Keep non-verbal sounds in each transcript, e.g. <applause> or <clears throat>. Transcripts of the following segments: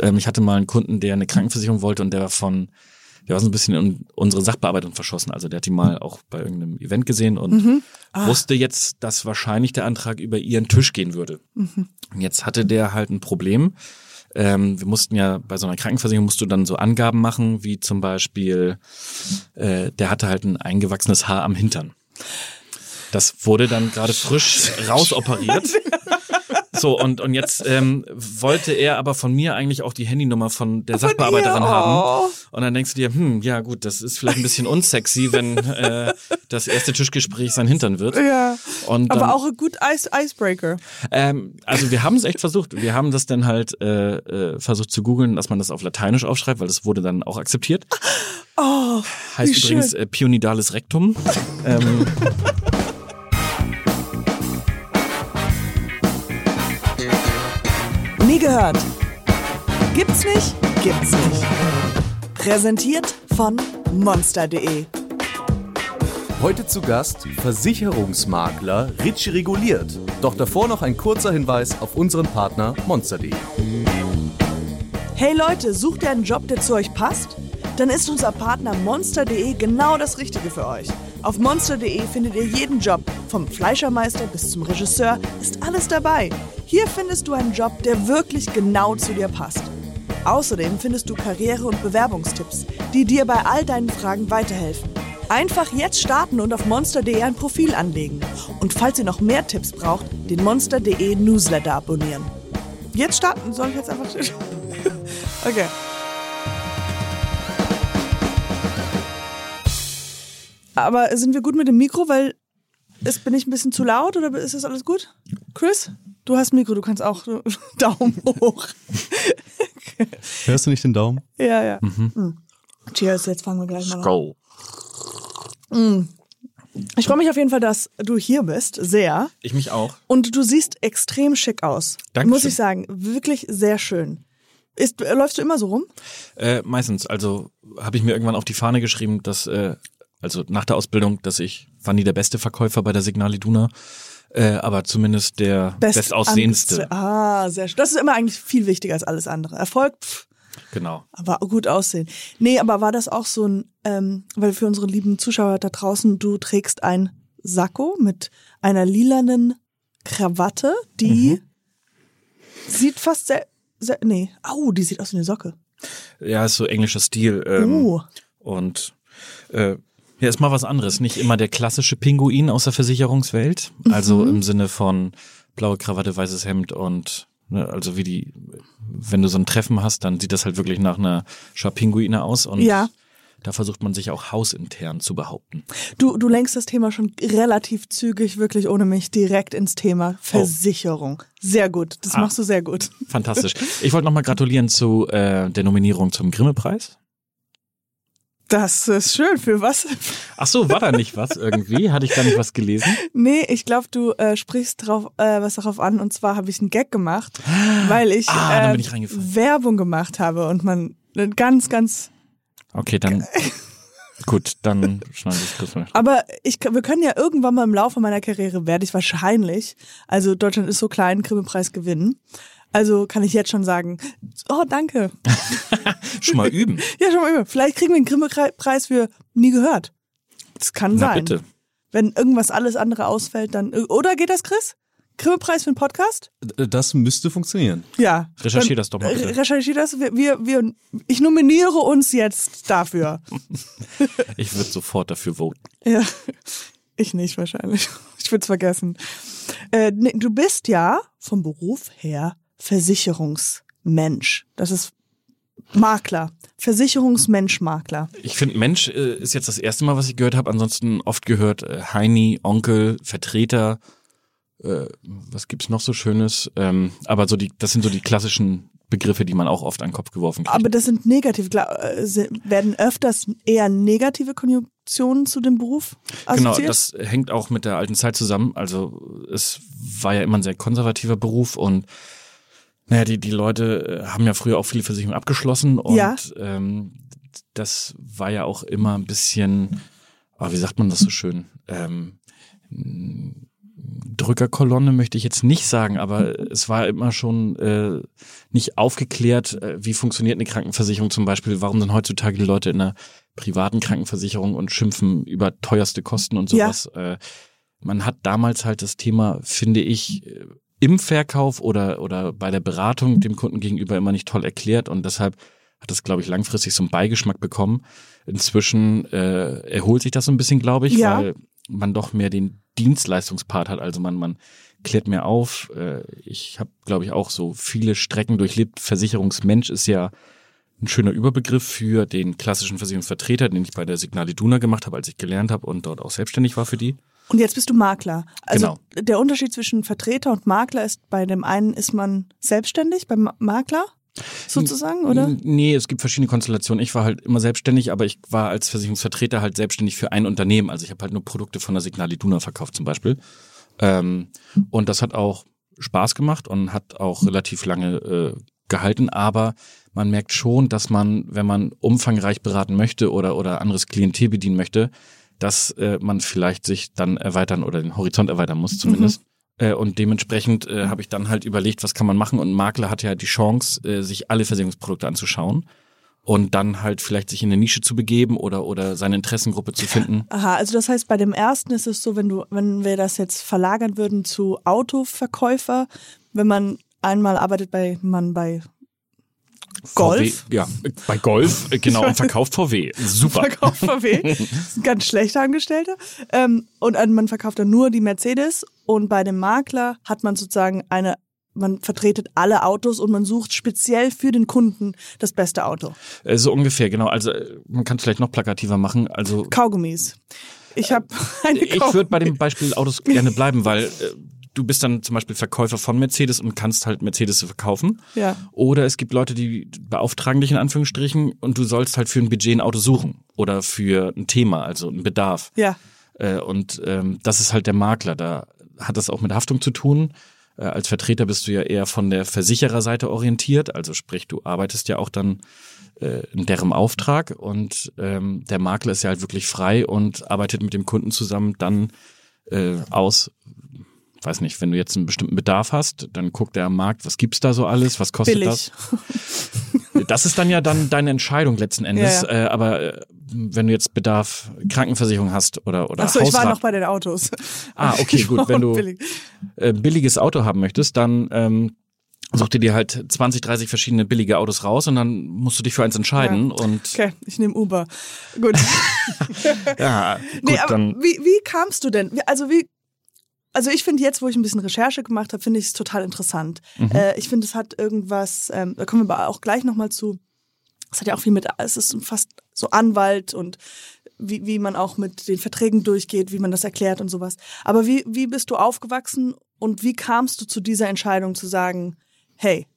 Ähm, ich hatte mal einen Kunden, der eine Krankenversicherung wollte und der war von, der war so ein bisschen in unsere Sachbearbeitung verschossen. Also der hat die mal auch bei irgendeinem Event gesehen und Mhm. Ah. wusste jetzt, dass wahrscheinlich der Antrag über ihren Tisch gehen würde. Mhm. Und jetzt hatte der halt ein Problem. Ähm, wir mussten ja bei so einer Krankenversicherung musst du dann so Angaben machen, wie zum Beispiel, äh, der hatte halt ein eingewachsenes Haar am Hintern. Das wurde dann gerade frisch <laughs> rausoperiert. <laughs> So, und, und jetzt ähm, wollte er aber von mir eigentlich auch die Handynummer von der Sachbearbeiterin ihr? haben. Oh. Und dann denkst du dir, hm, ja gut, das ist vielleicht ein bisschen unsexy, wenn äh, das erste Tischgespräch sein Hintern wird. Ja. Und dann, Aber auch ein gut Ice Icebreaker. ähm, also wir haben es echt versucht. Wir haben das dann halt äh, äh, versucht zu googeln, dass man das auf Lateinisch aufschreibt, weil das wurde dann auch akzeptiert. Oh, Heißt übrigens äh, Pionidales Rectum. ähm, <laughs> Nie gehört. Gibt's nicht? Gibt's nicht. Präsentiert von monster.de. Heute zu Gast Versicherungsmakler Ritchie Reguliert. Doch davor noch ein kurzer Hinweis auf unseren Partner Monster.de. Hey Leute, sucht ihr einen Job, der zu euch passt? Dann ist unser Partner monster.de genau das Richtige für euch. Auf monster.de findet ihr jeden Job. Vom Fleischermeister bis zum Regisseur ist alles dabei. Hier findest du einen Job, der wirklich genau zu dir passt. Außerdem findest du Karriere- und Bewerbungstipps, die dir bei all deinen Fragen weiterhelfen. Einfach jetzt starten und auf monster.de ein Profil anlegen. Und falls ihr noch mehr Tipps braucht, den monster.de Newsletter abonnieren. Jetzt starten, soll ich jetzt einfach... <laughs> okay. Aber sind wir gut mit dem Mikro, weil ist, bin ich ein bisschen zu laut oder ist das alles gut? Chris, du hast Mikro, du kannst auch <laughs> Daumen hoch. Hörst du nicht den Daumen? Ja, ja. Mm. Cheers, jetzt fangen wir gleich mal an. go. Ich freue mich auf jeden Fall, dass du hier bist, sehr. Ich mich auch. Und du siehst extrem schick aus. Dankeschön. Muss ich sagen, wirklich sehr schön. Ist, äh, läufst du immer so rum? Äh, meistens. Also habe ich mir irgendwann auf die Fahne geschrieben, dass, äh, also nach der Ausbildung, dass ich war nie der beste Verkäufer bei der Signal Iduna, äh, aber zumindest der bestaussehendste. ange- Ah, sehr schön. Das ist immer eigentlich viel wichtiger als alles andere. Erfolg, pff, Genau. aber gut aussehen. Nee, aber war das auch so ein, ähm, weil für unsere lieben Zuschauer da draußen, du trägst ein Sakko mit einer lilanen Krawatte, die sieht fast sehr, sehr, nee, au, die sieht aus wie eine Socke. Ja, ist so englischer Stil. Ähm, Uh. Und äh, ja, ist mal was anderes. Nicht immer der klassische Pinguin aus der Versicherungswelt. Also Mhm. im Sinne von blaue Krawatte, weißes Hemd und ne, also wie die, wenn du so ein Treffen hast, dann sieht das halt wirklich nach einer Schar Pinguine aus und Ja. da versucht man sich auch hausintern zu behaupten. Du, du lenkst das Thema schon relativ zügig, wirklich ohne mich, direkt ins Thema Versicherung. Sehr gut, das Ah. machst du sehr gut. Fantastisch. Ich wollte nochmal gratulieren zu äh, der Nominierung zum Grimme-Preis. Das ist schön. Für was? Ach so, war da nicht was irgendwie? Hatte ich da nicht was gelesen? Nee, ich glaube, du äh, sprichst drauf, äh, was darauf an. Und zwar habe ich einen Gag gemacht, weil ich, Ah, äh, ich. Werbung gemacht habe und man äh, ganz, ganz. Okay, dann <laughs> gut, dann schneide ich das mal. Aber ich, wir können ja irgendwann mal im Laufe meiner Karriere werde ich wahrscheinlich, also Deutschland ist so klein, Grimme-Preis gewinnen. Also kann ich jetzt schon sagen, oh danke. <laughs> Schon mal üben. <laughs> Ja, schon mal über. Vielleicht kriegen wir einen Grimme-Preis für nie gehört. Das kann Na sein. bitte. Wenn irgendwas alles andere ausfällt, dann. Oder geht das, Chris? Grimme-Preis für einen Podcast? Das müsste funktionieren. Ja. Recherchier das doch mal bitte. Re- Recherchier das. Wir, wir, wir, ich nominiere uns jetzt dafür. <laughs> Ich würde sofort dafür voten. ja. Ich nicht wahrscheinlich. Ich würde es vergessen. Äh, nee, du bist ja vom Beruf her Versicherungsmensch. Das ist Makler. Versicherungsmensch, Makler. Ich finde, Mensch äh, ist jetzt das erste Mal, was ich gehört habe. Ansonsten oft gehört äh, Heini, Onkel, Vertreter. Äh, was gibt's noch so Schönes? Ähm, aber so die, das sind so die klassischen Begriffe, die man auch oft an den Kopf geworfen kriegt. Aber das sind negativ. Äh, werden öfters eher negative Konjunktionen zu dem Beruf Genau, assoziiert? das hängt auch mit der alten Zeit zusammen. Also es war ja immer ein sehr konservativer Beruf und naja, die, die Leute äh, haben ja früher auch viele Versicherungen abgeschlossen und Ja. ähm, das war ja auch immer ein bisschen, ah, wie sagt man das so schön, ähm, Drückerkolonne möchte ich jetzt nicht sagen, aber es war immer schon äh, nicht aufgeklärt, äh, wie funktioniert eine Krankenversicherung zum Beispiel. Warum sind heutzutage die Leute in einer privaten Krankenversicherung und schimpfen über teuerste Kosten und sowas? Ja. Äh, man hat damals halt das Thema, finde ich, äh, im Verkauf oder, oder bei der Beratung dem Kunden gegenüber immer nicht toll erklärt und deshalb hat das, glaube ich, langfristig so einen Beigeschmack bekommen. Inzwischen äh, erholt sich das so ein bisschen, glaube ich, ja. weil man doch mehr den Dienstleistungspart hat. Also man, man klärt mir auf. Äh, ich habe, glaube ich, auch so viele Strecken durchlebt. Versicherungsmensch ist ja ein schöner Überbegriff für den klassischen Versicherungsvertreter, den ich bei der Signal Iduna gemacht habe, als ich gelernt habe und dort auch selbstständig war für die. Und jetzt bist du Makler. Also genau. der Unterschied zwischen Vertreter und Makler ist, bei dem einen ist man selbstständig, beim Makler sozusagen, oder? Nee, es gibt verschiedene Konstellationen. Ich war halt immer selbstständig, aber ich war als Versicherungsvertreter halt selbstständig für ein Unternehmen. Also ich habe halt nur Produkte von der Signal Iduna verkauft zum Beispiel. Ähm, und das hat auch Spaß gemacht und hat auch relativ lange äh, gehalten, aber man merkt schon, dass man, wenn man umfangreich beraten möchte oder, oder anderes Klientel bedienen möchte, dass äh, man vielleicht sich dann erweitern oder den Horizont erweitern muss zumindest. Mhm. Äh, und dementsprechend äh, habe ich dann halt überlegt, was kann man machen. Und Makler hat ja die Chance, äh, sich alle Versicherungsprodukte anzuschauen und dann halt vielleicht sich in eine Nische zu begeben oder oder seine Interessengruppe zu finden. Aha, also das heißt, bei dem ersten ist es so, wenn du, wenn wir das jetzt verlagern würden zu Autoverkäufer, wenn man einmal arbeitet bei man bei Golf? VW, ja, bei Golf, äh, genau, und verkauft VW. Super. Verkauft VW. <laughs> Ganz schlechter Angestellter. Ähm, und man verkauft dann nur die Mercedes und bei dem Makler hat man sozusagen eine man vertretet alle Autos und man sucht speziell für den Kunden das beste Auto. Äh, so ungefähr, genau. Also äh, man kann es vielleicht noch plakativer machen. Also Kaugummis. Ich habe <laughs> eine Ich würde bei dem Beispiel Autos gerne bleiben, weil du bist dann zum Beispiel Verkäufer von Mercedes und kannst halt Mercedes verkaufen. Ja. Oder es gibt Leute, die beauftragen dich in Anführungsstrichen und du sollst halt für ein Budget ein Auto suchen oder für ein Thema, also einen Bedarf. Ja. Äh, und ähm, das ist halt der Makler. Da hat das auch mit Haftung zu tun. Äh, als Vertreter bist du ja eher von der Versichererseite orientiert, also sprich, du arbeitest ja auch dann äh, in deren Auftrag und ähm, der Makler ist ja halt wirklich frei und arbeitet mit dem Kunden zusammen dann äh, aus, weiß nicht, wenn du jetzt einen bestimmten Bedarf hast, dann guckt er am Markt, was gibt's da so alles, was kostet Billig. das? Das ist dann ja dann deine Entscheidung letzten Endes. Ja, ja. Äh, aber äh, wenn du jetzt Bedarf Krankenversicherung hast oder oder Achso, ich war noch bei den Autos. Ah, <laughs> okay, gut. Wenn du billig. äh, billiges Auto haben möchtest, dann ähm, such dir dir halt 20, 30 verschiedene billige Autos raus und dann musst du dich für eins entscheiden. Ja. Und okay, ich nehme Uber. Gut. <laughs> ja, gut, nee, aber dann wie, wie kamst du denn? Also wie also ich finde jetzt, wo ich ein bisschen Recherche gemacht habe, finde ich es total interessant. Mhm. Äh, ich finde, es hat irgendwas, ähm, da kommen wir aber auch gleich nochmal zu. Es hat ja auch viel mit, es ist fast so Anwalt und wie, wie man auch mit den Verträgen durchgeht, wie man das erklärt und sowas. Aber wie, wie bist du aufgewachsen und wie kamst du zu dieser Entscheidung zu sagen, hey,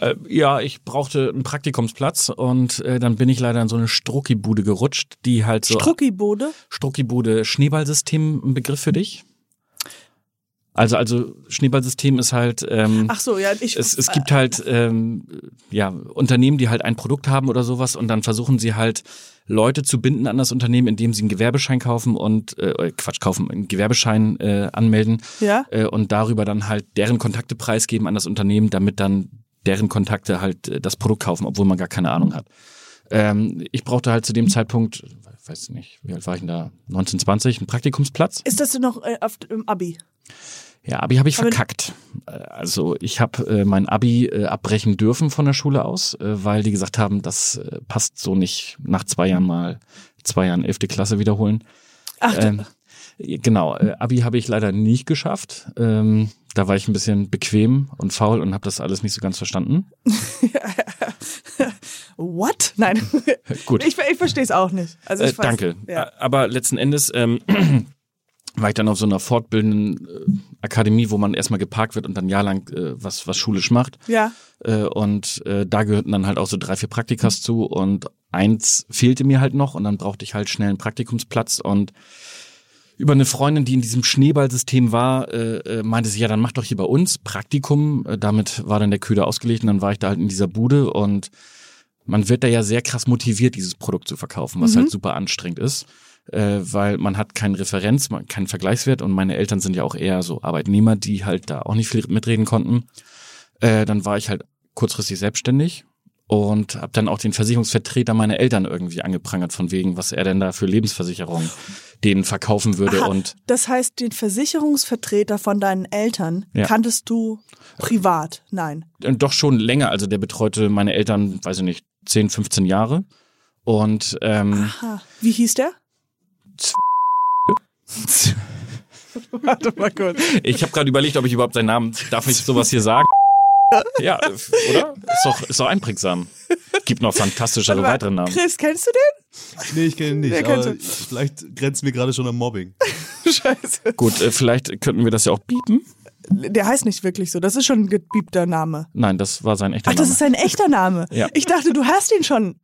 äh, ja, ich brauchte einen Praktikumsplatz und äh, dann bin ich leider in so eine Strucki-Bude gerutscht, die halt so. Strucki-Bude? Strucki-Bude, Schneeballsystem, ein Begriff für dich? Also, also Schneeballsystem ist halt. Ähm, Ach so, ja, ich. Es, es gibt halt ähm, ja Unternehmen, die halt ein Produkt haben oder sowas und dann versuchen sie halt Leute zu binden an das Unternehmen, indem sie einen Gewerbeschein kaufen und äh, Quatsch kaufen, einen Gewerbeschein äh, anmelden ja? äh, und darüber dann halt deren Kontakte preisgeben an das Unternehmen, damit dann deren Kontakte halt äh, das Produkt kaufen, obwohl man gar keine Ahnung hat. Ähm, ich brauchte halt zu dem Zeitpunkt, weiß nicht, wie alt war ich denn da? 1920, einen Praktikumsplatz. Ist das denn noch äh, auf, im Abi? Ja, Abi habe ich verkackt. Äh, also ich habe äh, mein Abi äh, abbrechen dürfen von der Schule aus, äh, weil die gesagt haben, das äh, passt so nicht nach zwei Jahren mal, zwei Jahren elfte Klasse wiederholen. Ach, ähm, genau, äh, Abi habe ich leider nicht geschafft. Ähm, da war ich ein bisschen bequem und faul und habe das alles nicht so ganz verstanden. <laughs> What? Nein. <laughs> Gut. Ich, ich verstehe es auch nicht. Also ich äh, danke. Ja. Aber letzten Endes ähm, <clears throat> war ich dann auf so einer fortbildenden äh, Akademie, wo man erstmal geparkt wird und dann jahrelang äh, was, was schulisch macht. Ja. Äh, und äh, da gehörten dann halt auch so drei, vier Praktikas zu und eins fehlte mir halt noch und dann brauchte ich halt schnell einen Praktikumsplatz und über eine Freundin, die in diesem Schneeballsystem war, äh, äh, meinte sie, ja, dann mach doch hier bei uns Praktikum. Äh, damit war dann der Köder ausgelegt und dann war ich da halt in dieser Bude und man wird da ja sehr krass motiviert, dieses Produkt zu verkaufen, was mhm. halt super anstrengend ist. äh, weil man hat keinen Referenz, man, keinen Vergleichswert und meine Eltern sind ja auch eher so Arbeitnehmer, die halt da auch nicht viel mitreden konnten. Äh, dann war ich halt kurzfristig selbstständig und habe dann auch den Versicherungsvertreter meiner Eltern irgendwie angeprangert von wegen, was er denn da für Lebensversicherungen denen verkaufen würde Aha, und das heißt, den Versicherungsvertreter von deinen Eltern Ja. kanntest du privat? Nein. und doch schon länger, also der betreute meine Eltern, weiß ich nicht, 10, 15 Jahre und ähm, Aha. Wie hieß der? <laughs> Warte mal kurz. ich habe gerade überlegt, ob ich überhaupt seinen Namen, darf ich sowas hier sagen? Ja, oder? Ist doch, ist doch einprägsam. Gibt noch fantastischere mal, weitere Namen. Chris, kennst du den? Nee, ich kenne ihn nicht. Aber vielleicht grenzt mir gerade schon am Mobbing. <laughs> Scheiße. Gut, äh, vielleicht könnten wir das ja auch biepen. Der heißt nicht wirklich so. Das ist schon ein gebiebter Name. Nein, das war sein echter Ach, das Name. ist sein echter Name. Ja. Ich dachte, du hast ihn schon.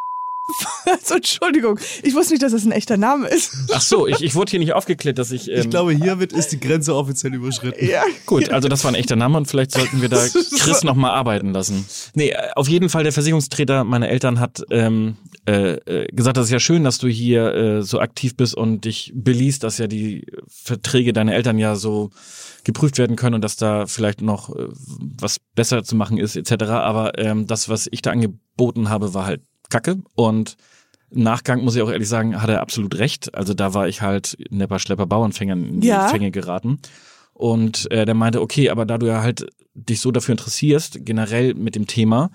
Also, <laughs> Entschuldigung. Ich wusste nicht, dass das ein echter Name ist. Ach so, ich, ich wurde hier nicht aufgeklärt, dass ich. Ähm, Ich glaube, hiermit ist die Grenze offiziell überschritten. ja. Gut, also das war ein echter Name und vielleicht sollten wir da <laughs> Chris noch mal arbeiten lassen. Nee, auf jeden Fall der Versicherungsträger meiner Eltern hat ähm, äh, äh, gesagt, das ist ja schön, dass du hier äh, so aktiv bist und dich beliest, dass ja die Verträge deiner Eltern ja so geprüft werden können und dass da vielleicht noch äh, was besser zu machen ist etc. Aber ähm, das, was ich da angeboten habe, war halt Kacke und im Nachgang muss ich auch ehrlich sagen, hat er absolut recht. Also da war ich halt Nepper, Schlepper, Bauernfängern in die Ja. Fänge geraten. Und äh, der meinte, okay, aber da du ja halt dich so dafür interessierst, generell mit dem Thema,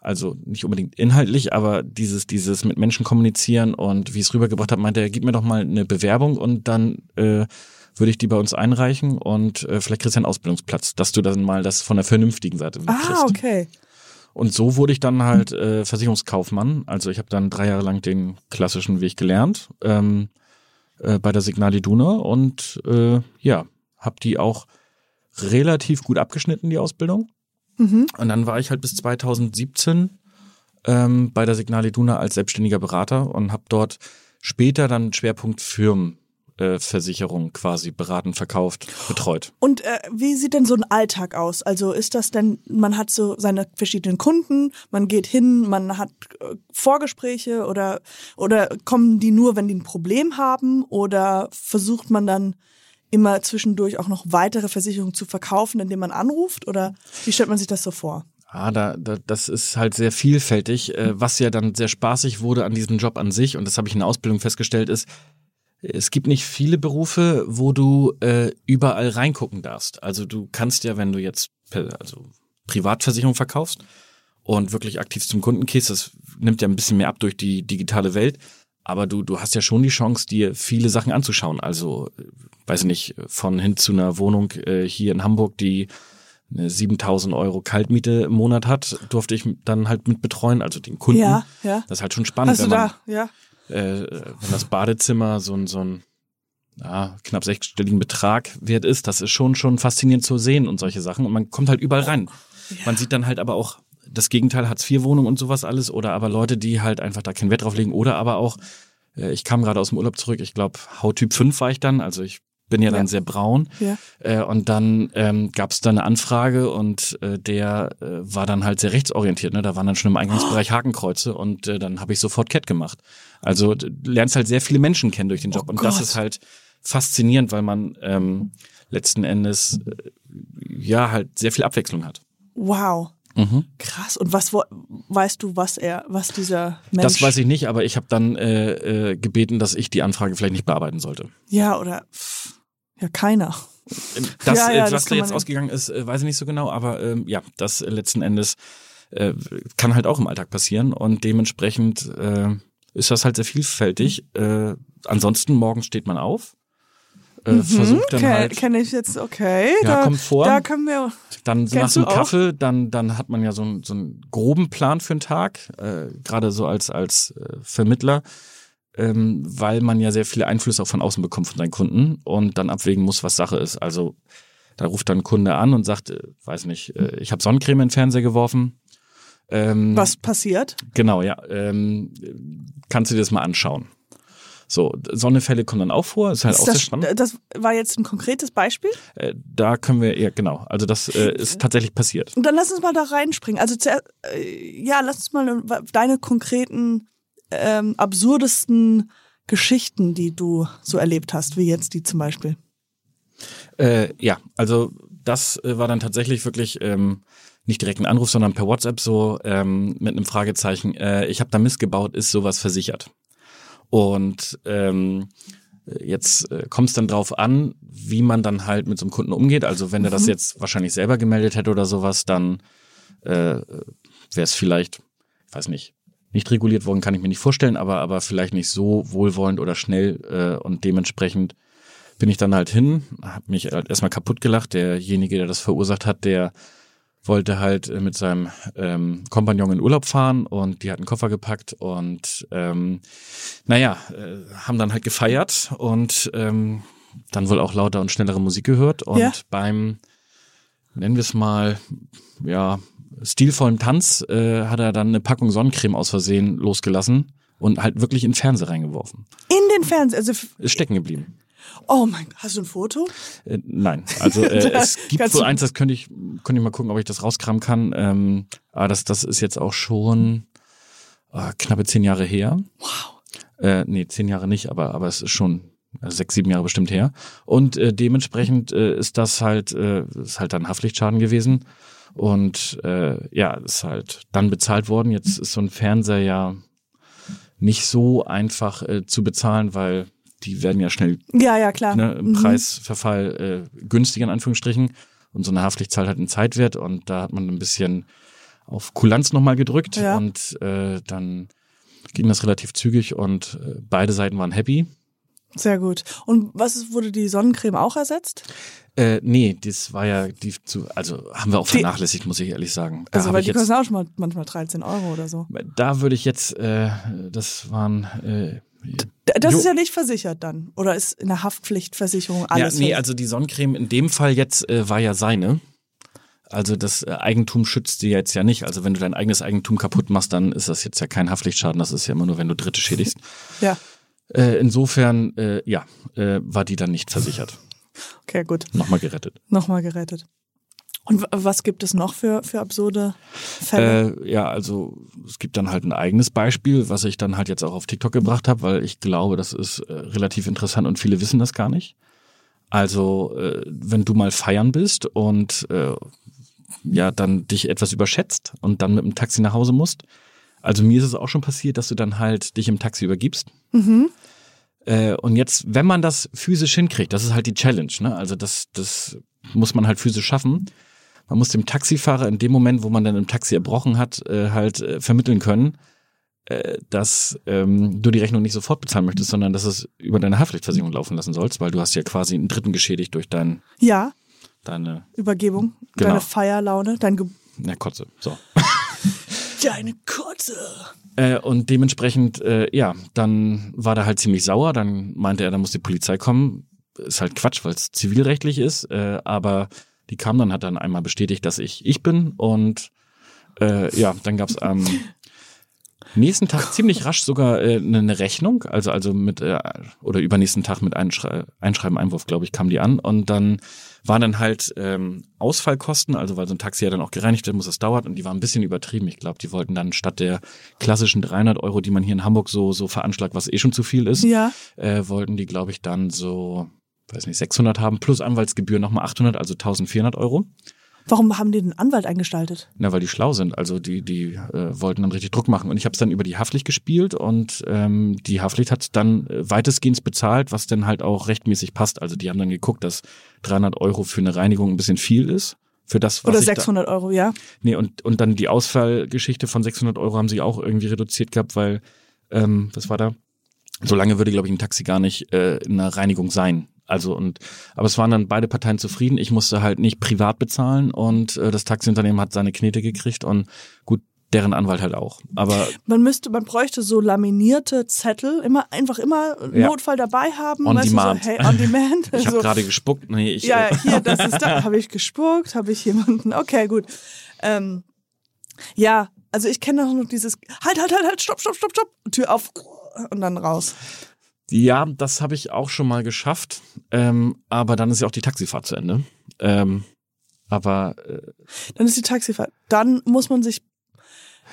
also nicht unbedingt inhaltlich, aber dieses, dieses mit Menschen kommunizieren und wie ich es rübergebracht habe, meinte er, gib mir doch mal eine Bewerbung und dann äh, würde ich die bei uns einreichen und äh, vielleicht kriegst du einen Ausbildungsplatz, dass du dann mal das von der vernünftigen Seite mitkriegst. Ah, okay. Und so wurde ich dann halt äh, Versicherungskaufmann. Also ich habe dann drei Jahre lang den klassischen Weg gelernt ähm, äh, bei der Signal Iduna und äh, ja, habe die auch relativ gut abgeschnitten, die Ausbildung. Mhm. Und dann war ich halt bis 2017 ähm, bei der Signal Iduna als selbstständiger Berater und habe dort später dann Schwerpunkt äh, Versicherung quasi beraten, verkauft, betreut. Und äh, wie sieht denn so ein Alltag aus? Also ist das denn, man hat so seine verschiedenen Kunden, man geht hin, man hat äh, Vorgespräche oder, oder kommen die nur, wenn die ein Problem haben oder versucht man dann immer zwischendurch auch noch weitere Versicherungen zu verkaufen, indem man anruft oder wie stellt man sich das so vor? Ah, da, da, das ist halt sehr vielfältig. Äh, was ja dann sehr spaßig wurde an diesem Job an sich, und das habe ich in der Ausbildung festgestellt, ist, es gibt nicht viele Berufe, wo du äh, überall reingucken darfst. Also du kannst ja, wenn du jetzt also Privatversicherung verkaufst und wirklich aktiv zum Kunden gehst, das nimmt ja ein bisschen mehr ab durch die digitale Welt. Aber du, du hast ja schon die Chance, dir viele Sachen anzuschauen. Also, äh, weiß ich nicht, von hin zu einer Wohnung äh, hier in Hamburg, die eine 7000 Euro Kaltmiete im Monat hat, durfte ich dann halt mit betreuen, also den Kunden. Ja, ja. Das ist halt schon spannend, Hast du wenn man, da, ja. Äh, wenn das Badezimmer so ein, so ein ja, knapp sechsstelligen Betrag wert ist, das ist schon, schon faszinierend zu sehen und solche Sachen. Und man kommt halt überall rein. Man sieht dann halt aber auch das Gegenteil, Hartz-IV-Wohnung und sowas alles, oder aber Leute, die halt einfach da keinen Wert drauf legen, oder aber auch, äh, ich kam gerade aus dem Urlaub zurück, ich glaube, Hauttyp 5 war ich dann, also ich bin ja dann Ja. sehr braun. Ja. Äh, und dann ähm, gab es da eine Anfrage und äh, der äh, war dann halt sehr rechtsorientiert. Ne? Da waren dann schon im Eingangsbereich Hakenkreuze und äh, dann habe ich sofort Cat gemacht. Also du lernst halt sehr viele Menschen kennen durch den Job. Oh und das Gott. ist halt faszinierend, weil man ähm, letzten Endes äh, ja halt sehr viel Abwechslung hat. Wow. Mhm. Krass. Und was weißt du, was er, was dieser Mensch. Das weiß ich nicht, aber ich habe dann äh, äh, gebeten, dass ich die Anfrage vielleicht nicht bearbeiten sollte. Ja, oder pff, ja, keiner. Das, Ja, äh, ja, was das da jetzt ausgegangen ist, äh, weiß ich nicht so genau, aber ähm, ja, das äh, letzten Endes äh, kann halt auch im Alltag passieren und dementsprechend äh, ist das halt sehr vielfältig. Äh, ansonsten morgens steht man auf, äh, versucht dann Ke- halt, Kenne ich jetzt, okay. Ja, da, kommt vor. Da können wir. dann nach dem? Kaffee, dann dann hat man ja so, einen- so einen groben Plan für den Tag, äh, gerade so als als äh, Vermittler. Ähm, weil man ja sehr viele Einflüsse auch von außen bekommt von seinen Kunden und dann abwägen muss, was Sache ist. Also da ruft dann ein Kunde an und sagt, äh, weiß nicht, äh, ich habe Sonnencreme in den Fernseher geworfen. Ähm, Was passiert? Genau, ja. Ähm, kannst du dir das mal anschauen? So, Sonnefälle kommen dann auch vor, ist halt auch Ist sehr das, spannend. das war jetzt ein konkretes Beispiel. Äh, da können wir, ja genau, also das äh, ist tatsächlich passiert. Und dann lass uns mal da reinspringen. Also zuerst, äh, ja, lass uns mal deine konkreten, ähm, absurdesten Geschichten, die du so erlebt hast, wie jetzt die zum Beispiel? Äh, ja, also das äh, war dann tatsächlich wirklich ähm, nicht direkt ein Anruf, sondern per WhatsApp so ähm, mit einem Fragezeichen. Äh, ich habe da Mist gebaut, ist sowas versichert? Und ähm, Jetzt äh, kommt es dann drauf an, wie man dann halt mit so einem Kunden umgeht. Also wenn er das jetzt wahrscheinlich selber gemeldet hätte oder sowas, dann äh, wäre es vielleicht, ich weiß nicht, nicht reguliert worden, kann ich mir nicht vorstellen, aber, aber vielleicht nicht so wohlwollend oder schnell äh, und dementsprechend bin ich dann halt hin, habe mich halt erstmal kaputt gelacht. Derjenige, der das verursacht hat, der wollte halt äh, mit seinem ähm, Kompagnon in Urlaub fahren und die hatten einen Koffer gepackt und ähm, naja, äh, haben dann halt gefeiert und ähm, dann wohl auch lauter und schnellere Musik gehört und Ja. beim, nennen wir es mal, ja, stilvollen Tanz äh, hat er dann eine Packung Sonnencreme aus Versehen losgelassen und halt wirklich in den Fernseher reingeworfen. In den Fernsehen, also, Ist stecken geblieben. Oh mein Gott, hast du ein Foto? Äh, nein, also äh, <laughs> es gibt du- eins, das könnte ich, könnte ich mal gucken, ob ich das rauskramen kann. Ähm, aber das, das ist jetzt auch schon äh, knappe zehn Jahre her. Wow. Äh, nee, zehn Jahre nicht, aber, aber es ist schon äh, sechs, sieben Jahre bestimmt her. Und äh, dementsprechend äh, ist das halt, äh, ist halt dann Haftpflichtschaden gewesen. Und äh, ja, ist halt dann bezahlt worden. Jetzt ist so ein Fernseher ja nicht so einfach äh, zu bezahlen, weil die werden ja schnell Ja, ja, klar. ne, im Mhm. Preisverfall äh, günstig in Anführungsstrichen. Und so eine Haftpflicht zahlt halt einen Zeitwert und da hat man ein bisschen auf Kulanz nochmal gedrückt Ja. und äh, dann ging das relativ zügig und äh, beide Seiten waren happy. Sehr gut. Und was wurde die Sonnencreme auch ersetzt? Äh, nee, das war ja die zu, also haben wir auch Die- vernachlässigt, muss ich ehrlich sagen. Da Also, weil die jetzt, kosten auch schon mal manchmal 13 Euro oder so. da würde ich jetzt, äh, das waren äh, Das Jo. ist ja nicht versichert dann. Oder ist in der Haftpflichtversicherung Ja, alles? nee, vers- also die Sonnencreme in dem Fall jetzt äh, war ja seine. Also das äh, Eigentum schützt sie jetzt ja nicht. Also wenn du dein eigenes Eigentum kaputt machst, dann ist das jetzt ja kein Haftpflichtschaden. Das ist ja immer nur, wenn du Dritte schädigst. <laughs> ja, Äh, insofern, äh, ja, äh, war die dann nicht versichert. okay, gut. Nochmal gerettet. Nochmal gerettet. Und was gibt es noch für, für absurde Fälle? Äh, ja, also es gibt dann halt ein eigenes Beispiel, was ich dann halt jetzt auch auf TikTok gebracht habe, weil ich glaube, das ist äh, relativ interessant und viele wissen das gar nicht. Also äh, wenn du mal feiern bist und äh, ja dann dich etwas überschätzt und dann mit dem Taxi nach Hause musst. Also mir ist es auch schon passiert, dass du dann halt dich im Taxi übergibst. mhm. Äh, und jetzt, wenn man das physisch hinkriegt, das ist halt die Challenge, ne? Also das, das muss man halt physisch schaffen. Man muss dem Taxifahrer in dem Moment, wo man dann im Taxi erbrochen hat, äh, halt äh, vermitteln können, äh, dass ähm, du die Rechnung nicht sofort bezahlen möchtest, sondern dass es über deine Haftpflichtversicherung laufen lassen sollst, weil du hast ja quasi einen Dritten geschädigt durch dein, Ja, deine, Übergebung, Genau. deine Feierlaune, dein Ge na Kotze. So. <laughs> Deine Kotze. Äh, und dementsprechend, äh, ja, dann war der halt ziemlich sauer. Dann meinte er, da muss die Polizei kommen. Ist halt Quatsch, weil es zivilrechtlich ist. Äh, aber die kam dann, hat dann einmal bestätigt, dass ich ich bin. Und äh, ja, dann gab's am <laughs> nächsten Tag ziemlich rasch sogar äh, eine eine Rechnung. Also also mit äh, oder übernächsten Tag mit Einschrei Einschreiben, Einwurf, glaube ich, kam die an. Und dann waren dann halt ähm, Ausfallkosten, also weil so ein Taxi ja dann auch gereinigt werden muss, das dauert und die waren ein bisschen übertrieben. Ich glaube, die wollten dann statt der klassischen 300 Euro, die man hier in Hamburg so so veranschlagt, was eh schon zu viel ist, Ja, äh, wollten die, glaube ich, dann so, weiß nicht, 600 haben plus Anwaltsgebühr nochmal 800, also 1400 Euro. warum haben die den Anwalt eingestaltet? Na, weil die schlau sind. Also die, die äh, wollten dann richtig Druck machen. Und ich habe es dann über die Haftpflicht gespielt und ähm, die Haftpflicht hat dann äh, weitestgehend bezahlt, was dann halt auch rechtmäßig passt. Also die haben dann geguckt, dass 300 Euro für eine Reinigung ein bisschen viel ist. Für das, was Oder ich 600 Euro, ja? Da, nee, und, und dann die Ausfallgeschichte von 600 Euro haben sie auch irgendwie reduziert gehabt, weil, ähm, was war da? So lange würde, glaube ich, ein Taxi gar nicht äh, in einer Reinigung sein. Also und aber es waren dann beide Parteien zufrieden. Ich musste halt nicht privat bezahlen und äh, das Taxiunternehmen hat seine Knete gekriegt und gut, deren Anwalt halt auch. Aber <laughs> Man müsste, man bräuchte so laminierte Zettel, immer einfach immer Ja. Notfall dabei haben. On demand. So, hey, on demand. <laughs> ich habe so, gerade gespuckt. Nee, ich ja, äh, <laughs> hier, das ist da. Habe ich gespuckt? Habe ich jemanden? Okay, gut. Ähm, ja, also ich kenne auch noch dieses Halt, halt, halt, halt, stopp, stopp, stopp, stopp. Tür auf und dann raus. Ja, das habe ich auch schon mal geschafft. Ähm, aber dann ist ja auch die Taxifahrt zu Ende. Ähm, aber äh, Dann ist die Taxifahrt. Dann muss man sich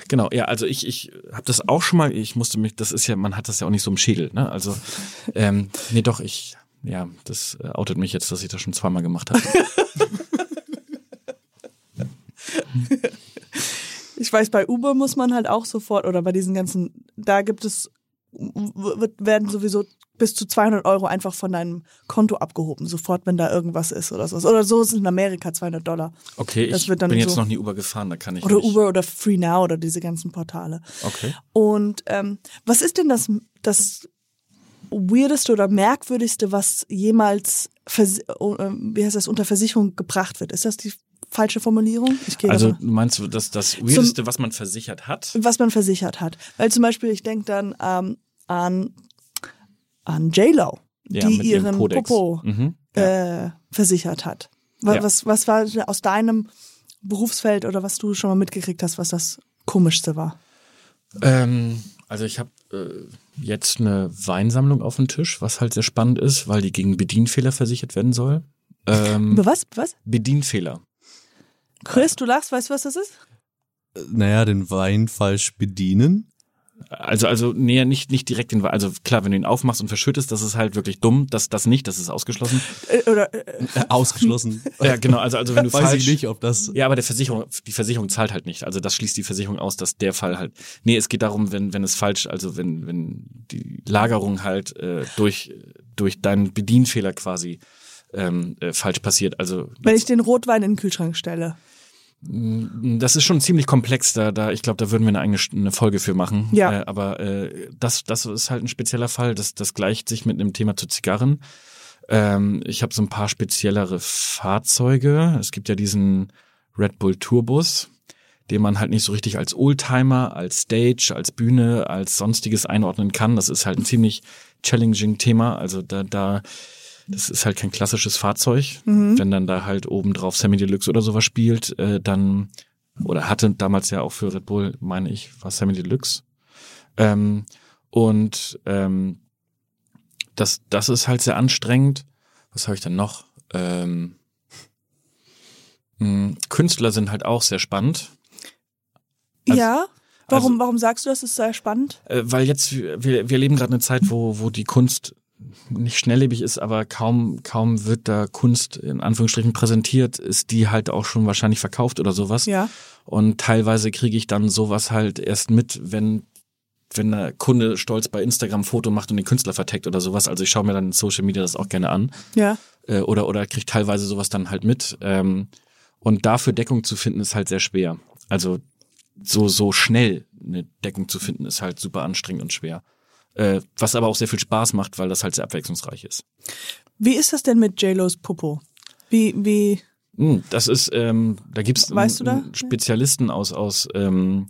Genau, ja, also ich, ich habe das auch schon mal, ich musste mich, das ist ja, man hat das ja auch nicht so im Schädel, ne? Also, ähm, nee, doch, ich, ja, das äh, outet mich jetzt, dass ich das schon zweimal gemacht habe. <laughs> <laughs> Ich weiß, bei Uber muss man halt auch sofort, oder bei diesen ganzen, da gibt es, wird, werden sowieso bis zu 200 Euro einfach von deinem Konto abgehoben, sofort, wenn da irgendwas ist oder so. Oder so ist in Amerika 200 Dollar. Okay, Das ich wird dann bin jetzt so- noch nie Uber gefahren, da kann ich Oder nicht. Uber oder Free Now oder diese ganzen Portale. Okay. Und ähm, was ist denn das, das weirdeste oder merkwürdigste, was jemals vers äh, wie heißt das, unter Versicherung gebracht wird? Ist das die falsche Formulierung? Also meinst du, dass das Weirdeste, was man versichert hat? was man versichert hat. Weil zum Beispiel, ich denke dann ähm, an, an J-Lo, Ja, die ihren. Popo Mhm. äh, versichert hat. Was, Ja. was, was war aus deinem Berufsfeld oder was du schon mal mitgekriegt hast, was das Komischste war? Ähm, also ich habe äh, jetzt eine Weinsammlung auf dem Tisch, was halt sehr spannend ist, weil die gegen Bedienfehler versichert werden soll. Ähm, Über was? Was? Bedienfehler. Chris, du lachst, weißt du, was das ist? Naja, den Wein falsch bedienen. Also, also, nee, nicht, nicht direkt den Wein. Also klar, wenn du ihn aufmachst und verschüttest, das ist halt wirklich dumm. Das, das nicht, das ist ausgeschlossen. Äh, oder äh, Äh, <laughs> ausgeschlossen. <laughs> Ja, genau. Also, also wenn du Weiß falsch, ich nicht, ob das. Ja, aber der Versicherung, die Versicherung zahlt halt nicht. Also das schließt die Versicherung aus, dass der Fall halt. Nee, es geht darum, wenn, wenn es falsch, also wenn, wenn die Lagerung halt äh, durch, durch deinen Bedienfehler quasi ähm, äh, falsch passiert. Also wenn ich den Rotwein in den Kühlschrank stelle. Das ist schon ziemlich komplex, da, da ich glaube, da würden wir eine eigene eine Folge für machen. Ja. Äh, aber äh, das, das ist halt ein spezieller Fall. Das, das gleicht sich mit einem Thema zu Zigarren. Ähm, ich habe so ein paar speziellere Fahrzeuge. Es gibt ja diesen Red Bull Tourbus, den man halt nicht so richtig als Oldtimer, als Stage, als Bühne, als sonstiges einordnen kann. Das ist halt ein ziemlich challenging Thema. Also da, da, das ist halt kein klassisches Fahrzeug. Wenn dann da halt oben drauf Sammy Deluxe oder sowas spielt, äh, dann oder hatte damals ja auch für Red Bull, meine ich, war Sammy Deluxe. Ähm, und ähm, das, das ist halt sehr anstrengend. Was habe ich denn noch? Ähm, mh, Künstler sind halt auch sehr spannend. Also- ja. Warum, also- warum sagst du, das ist sehr spannend? Äh, weil jetzt, wir, wir leben gerade eine Zeit, wo, wo die Kunst nicht schnelllebig ist, aber kaum, kaum wird da Kunst in Anführungsstrichen präsentiert, ist die halt auch schon wahrscheinlich verkauft oder sowas. Ja. Und teilweise kriege ich dann sowas halt erst mit, wenn wenn der Kunde stolz bei Instagram ein Foto macht und den Künstler verteckt oder sowas. Also ich schaue mir dann in Social Media das auch gerne an. Ja. Äh, oder oder kriege teilweise sowas dann halt mit. Ähm, und dafür Deckung zu finden, ist halt sehr schwer. Also so, so schnell eine Deckung zu finden, ist halt super anstrengend und schwer. Äh, was aber auch sehr viel Spaß macht, weil das halt sehr abwechslungsreich ist. Wie ist das denn mit J-Los Popo? Wie, wie, Hm, Das ist, ähm, da gibt's Weißt du da? einen Spezialisten aus, aus, ähm,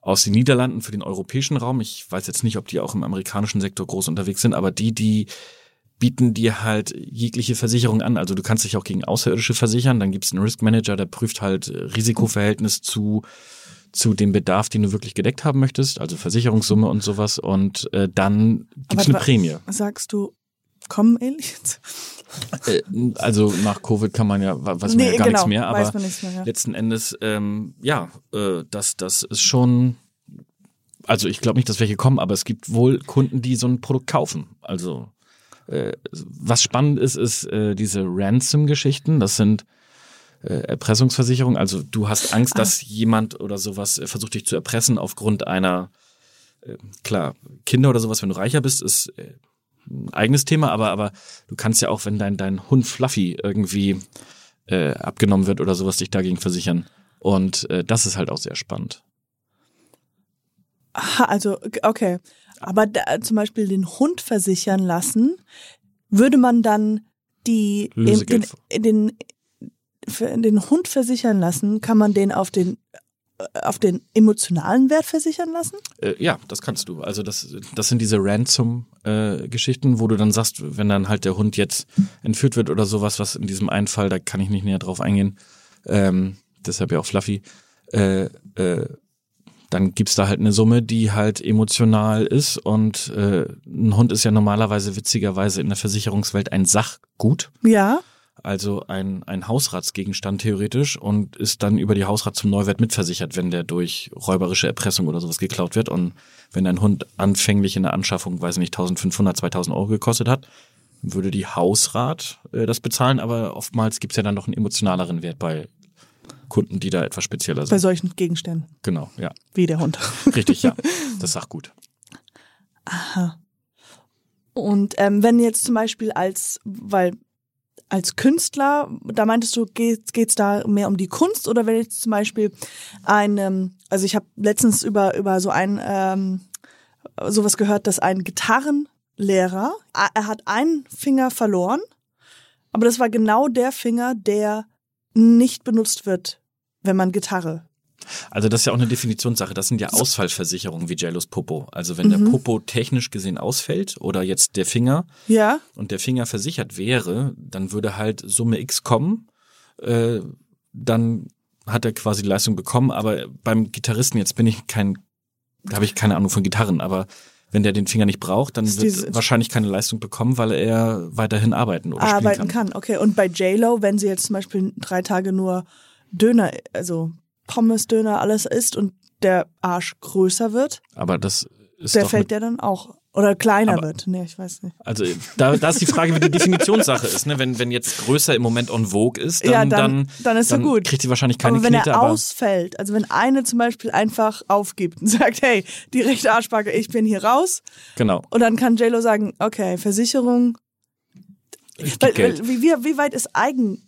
aus den Niederlanden für den europäischen Raum. Ich weiß jetzt nicht, ob die auch im amerikanischen Sektor groß unterwegs sind, aber die, die bieten dir halt jegliche Versicherung an. Also du kannst dich auch gegen Außerirdische versichern. Dann gibt's einen Risk Manager, der prüft halt äh, Risikoverhältnis zu zu dem Bedarf, den du wirklich gedeckt haben möchtest, also Versicherungssumme und sowas. Und äh, dann gibt's Aber eine Prämie. sagst du, kommen Aliens? Äh, also nach Covid kann man ja, weiß man Nee, ja gar genau, nichts mehr, aber nichts mehr, ja. letzten Endes, ähm, ja, äh, das, das ist schon, also ich glaube nicht, dass welche kommen, aber es gibt wohl Kunden, die so ein Produkt kaufen. Also äh, was spannend ist, ist äh, diese Ransom-Geschichten. Das sind äh, Erpressungsversicherungen. Also du hast Angst, dass jemand oder sowas äh, versucht dich zu erpressen aufgrund einer, äh, klar, Kinder oder sowas, wenn du reicher bist, ist äh, ein eigenes Thema, aber, aber du kannst ja auch, wenn dein, dein Hund Fluffy irgendwie äh, abgenommen wird oder sowas, dich dagegen versichern. Und äh, das ist halt auch sehr spannend. Aha, also, okay. Aber da, zum Beispiel den Hund versichern lassen, würde man dann die, den, den, den Hund versichern lassen, kann man den auf den, äh, auf den emotionalen Wert versichern lassen? Äh, ja, das kannst du. Also das, das sind diese Ransom-Geschichten, wo du dann sagst, wenn dann halt der Hund jetzt entführt wird oder sowas, was in diesem einen Fall, da kann ich nicht näher drauf eingehen, ähm, deshalb ja auch Fluffy, äh, äh, dann gibt's da halt eine Summe, die halt emotional ist und äh, ein Hund ist ja normalerweise witzigerweise in der Versicherungswelt ein Sachgut. Ja. Also ein, ein Hausratsgegenstand theoretisch und ist dann über die Hausrat zum Neuwert mitversichert, wenn der durch räuberische Erpressung oder sowas geklaut wird. Und wenn ein Hund anfänglich in der Anschaffung, weiß ich nicht, 1500, 2000 Euro gekostet hat, würde die Hausrat äh, das bezahlen, aber oftmals gibt's ja dann noch einen emotionaleren Wert bei Kunden, die da etwas spezieller Bei sind. solchen Gegenständen, Genau, ja. wie der Hund. <laughs> Richtig, ja. Das sagt gut. Und ähm, wenn jetzt zum Beispiel als, weil als Künstler, da meintest du, geht geht's da mehr um die Kunst oder wenn jetzt zum Beispiel ein, ähm, also ich habe letztens über über so ein ähm, sowas gehört, dass ein Gitarrenlehrer, er hat einen Finger verloren, aber das war genau der Finger, der nicht benutzt wird, wenn man Gitarre. Also das ist ja auch eine Definitionssache. Das sind ja Ausfallversicherungen wie Jellos Popo. Also wenn der Popo technisch gesehen ausfällt oder jetzt der Finger Ja, und der Finger versichert wäre, dann würde halt Summe X kommen, äh, dann hat er quasi die Leistung bekommen. Aber beim Gitarristen, jetzt bin ich kein, da habe ich keine Ahnung von Gitarren, aber wenn der den Finger nicht braucht, dann wird diese- wahrscheinlich keine Leistung bekommen, weil er weiterhin arbeiten oder arbeiten spielen kann. kann. Okay, und bei J-Lo, wenn sie jetzt zum Beispiel drei Tage nur Döner, also Pommes, Döner, alles isst und der Arsch größer wird, Aber das ist der fällt der dann auch. Oder kleiner Aber- wird. Nee, ich weiß nicht. also da, da ist die Frage, wie die <laughs> Definitionssache ist. Ne? Wenn, wenn jetzt größer im Moment on vogue ist, dann, Ja, dann- dann ist er gut. kriegt die wahrscheinlich keine aber wenn Knete, er ausfällt, also wenn eine zum Beispiel einfach aufgibt und <laughs> sagt, hey, die rechte Arschbacke, ich bin hier raus, genau. und dann kann J-Lo sagen, okay, Versicherung. Weil, Geld. weil, wie, wie, wie weit ist eigen,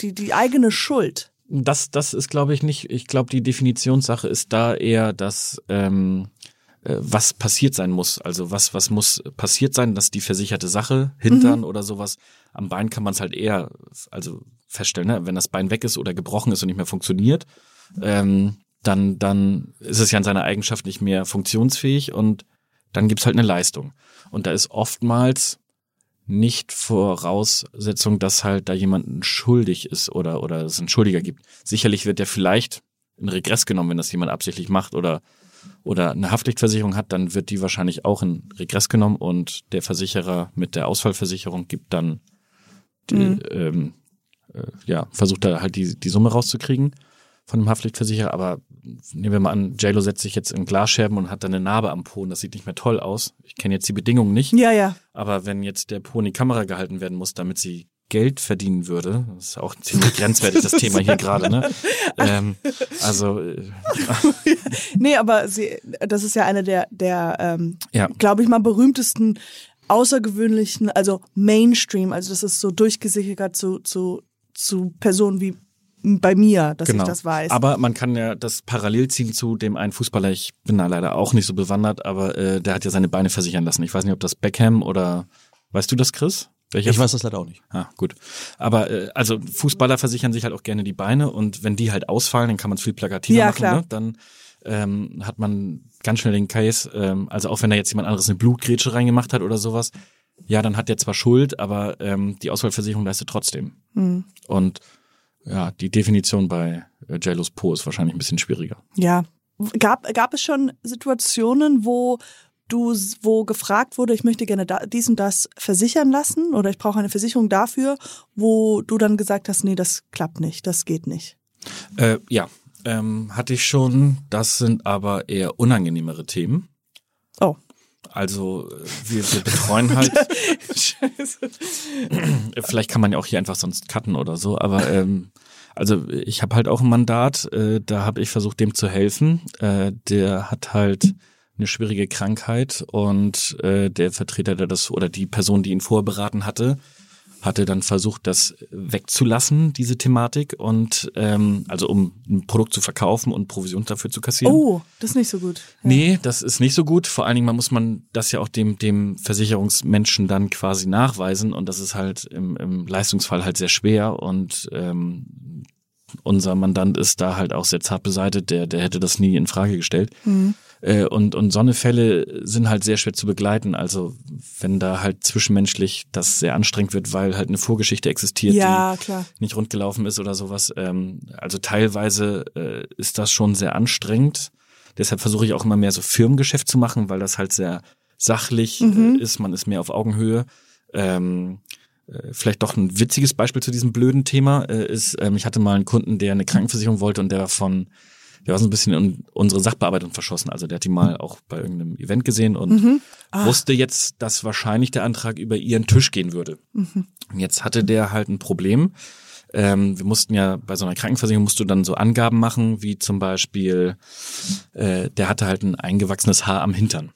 die, die eigene Schuld? Das, das ist, glaube ich, nicht. Ich glaube, die Definitionssache ist da eher, dass ähm, äh, was passiert sein muss. Also was, was muss passiert sein, dass die versicherte Sache, Hintern oder sowas, am Bein kann man es halt eher also feststellen, ne? wenn das Bein weg ist oder gebrochen ist und nicht mehr funktioniert, ähm, dann, dann ist es ja in seiner Eigenschaft nicht mehr funktionsfähig und dann gibt's halt eine Leistung. Und da ist oftmals nicht Voraussetzung, dass halt da jemand schuldig ist oder, oder es einen Schuldiger gibt. Sicherlich wird der vielleicht in Regress genommen, wenn das jemand absichtlich macht oder, oder eine Haftpflichtversicherung hat, dann wird die wahrscheinlich auch in Regress genommen und der Versicherer mit der Ausfallversicherung gibt dann die, ähm, äh, ja, versucht da halt die, die Summe rauszukriegen von dem Haftpflichtversicherer, aber nehmen wir mal an, JLo setzt sich jetzt in Glasscherben und hat dann eine Narbe am Po und das sieht nicht mehr toll aus. Ich kenne jetzt die Bedingungen nicht. Ja, ja. Aber wenn jetzt der Po in die Kamera gehalten werden muss, damit sie Geld verdienen würde, das ist auch ziemlich grenzwertig, das Thema hier gerade, ne? <laughs> Ähm, also, äh, Nee, aber sie, das ist ja eine der, der ähm, Ja. glaube ich mal, berühmtesten, außergewöhnlichen, also Mainstream, also das ist so durchgesickert zu, zu, zu Personen wie bei mir, dass genau. ich das weiß. Aber man kann ja das parallel ziehen zu dem einen Fußballer, ich bin da leider auch nicht so bewandert, aber äh, der hat ja seine Beine versichern lassen. Ich weiß nicht, ob das Beckham oder, weißt du das, Chris? Welcher Ich weiß das leider auch nicht. Ah, gut. Aber äh, also Fußballer versichern sich halt auch gerne die Beine und wenn die halt ausfallen, dann kann man es viel plakativer Ja, machen. klar. Ne? Dann ähm, hat man ganz schnell den Case, ähm, also auch wenn da jetzt jemand anderes eine Blutgrätsche reingemacht hat oder sowas, ja, dann hat der zwar Schuld, aber ähm, die Ausfallversicherung leistet trotzdem. Hm. Und ja, die Definition bei äh, JLo's Po ist wahrscheinlich ein bisschen schwieriger. ja. Gab, gab es schon Situationen, wo du, wo gefragt wurde, ich möchte gerne da, dies und das versichern lassen oder ich brauche eine Versicherung dafür, wo du dann gesagt hast, nee, das klappt nicht, das geht nicht. Äh, ja, ähm, hatte ich schon. Das sind aber eher unangenehmere Themen. Oh. Also wir, wir betreuen halt, <laughs> Scheiße. <clears throat> vielleicht kann man ja auch hier einfach sonst cutten oder so, aber ähm, also ich habe halt auch ein Mandat, äh, da habe ich versucht, dem zu helfen. Äh, der hat halt eine schwierige Krankheit und äh, der Vertreter, der das oder die Person, die ihn vorberaten hatte, hatte dann versucht, das wegzulassen, diese Thematik und ähm, also um ein Produkt zu verkaufen und Provision dafür zu kassieren. Oh, das ist nicht so gut. Ja. Nee, das ist nicht so gut. Vor allen Dingen man muss man das ja auch dem, dem Versicherungsmenschen dann quasi nachweisen und das ist halt im, im Leistungsfall halt sehr schwer und ähm, unser Mandant ist da halt auch sehr zart beseitigt, der, der hätte das nie in Frage gestellt. Äh, und, und so eine Fälle sind halt sehr schwer zu begleiten. Also wenn da halt zwischenmenschlich das sehr anstrengend wird, weil halt eine Vorgeschichte existiert, Ja, die klar. nicht rund gelaufen ist oder sowas. Ähm, also teilweise äh, ist das schon sehr anstrengend. Deshalb versuche ich auch immer mehr so Firmengeschäft zu machen, weil das halt sehr sachlich äh, ist. Man ist mehr auf Augenhöhe. Ähm, äh, vielleicht doch ein witziges Beispiel zu diesem blöden Thema äh, ist, ähm, ich hatte mal einen Kunden, der eine Krankenversicherung wollte und der von, der war so ein bisschen in unsere Sachbearbeitung verschossen. Also der hat die mal auch bei irgendeinem Event gesehen und wusste jetzt, dass wahrscheinlich der Antrag über ihren Tisch gehen würde. Und jetzt hatte der halt ein Problem. Ähm, wir mussten ja bei so einer Krankenversicherung musst du dann so Angaben machen, wie zum Beispiel, äh, der hatte halt ein eingewachsenes Haar am Hintern.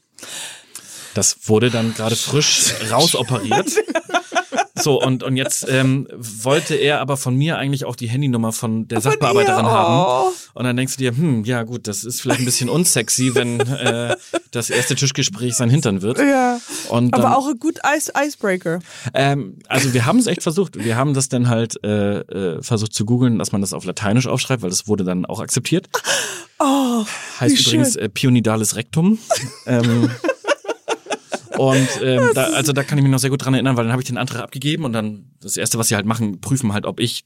Das wurde dann gerade frisch <laughs> rausoperiert. So, und, und jetzt ähm, wollte er aber von mir eigentlich auch die Handynummer von der Sachbearbeiterin ihr? haben. Oh. Und dann denkst du dir, hm, ja gut, das ist vielleicht ein bisschen unsexy, wenn äh, das erste Tischgespräch sein Hintern wird. Ja. Und dann, Aber auch ein gut Ice Icebreaker. ähm, also wir haben es echt versucht. Wir haben das dann halt äh, äh, versucht zu googeln, dass man das auf Lateinisch aufschreibt, weil das wurde dann auch akzeptiert. Oh, Heißt übrigens äh, Pionidales Rectum. <laughs> ähm, und ähm, da, also da kann ich mich noch sehr gut dran erinnern, weil dann habe ich den Antrag abgegeben und dann das erste, was sie halt machen, prüfen halt, ob ich,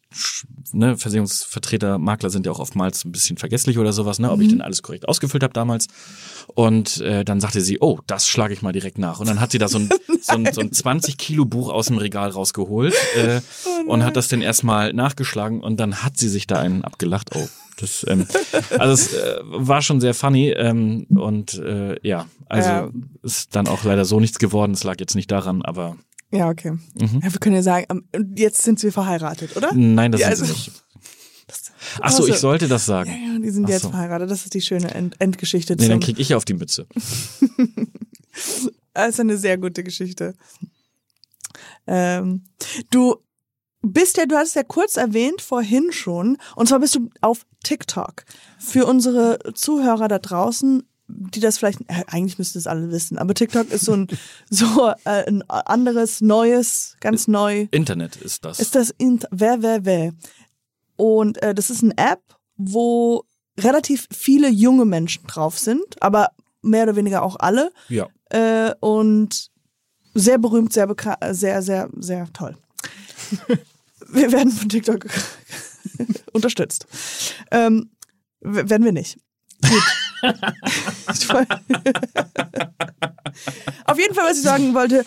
ne, Versicherungsvertreter, Makler sind ja auch oftmals ein bisschen vergesslich oder sowas, ne, ob ich denn alles korrekt ausgefüllt habe damals. Und äh, dann sagte sie, oh, das schlage ich mal direkt nach. Und dann hat sie da so ein, <laughs> so ein, so ein 20 Kilo Buch aus dem Regal rausgeholt äh, und hat das dann erstmal nachgeschlagen und dann hat sie sich da einen abgelacht. Oh, das, ähm, also es äh, war schon sehr funny ähm, und äh, ja, also Ja. ist dann auch leider so nichts geworden. Es lag jetzt nicht daran, aber Ja, okay. Mhm. Ja, wir können ja sagen, ähm, jetzt sind wir verheiratet, oder? nein, das Ja, sind sie also- nicht. <laughs> Ach so, ich Also- sollte das sagen. Ja, ja, die sind Ach jetzt so. verheiratet. Das ist die schöne End Endgeschichte. Nee, dann krieg ich ja auf die Mütze. <laughs> Das ist eine sehr gute Geschichte. Ähm, du bist ja, du hattest ja kurz erwähnt vorhin schon, und zwar bist du auf TikTok. Für unsere Zuhörer da draußen, die das vielleicht, äh, eigentlich müssten es alle wissen, aber TikTok ist so ein, <laughs> so äh, ein anderes, neues, ganz neu. Internet ist das. Ist das in, wer, wer, wer? Und äh, das ist eine App, wo relativ viele junge Menschen drauf sind, aber mehr oder weniger auch alle ja. äh, und sehr berühmt, sehr sehr, sehr, sehr toll. Wir werden von TikTok <laughs> unterstützt. Ähm, werden wir nicht. Gut. <laughs> Auf jeden Fall, was ich sagen wollte,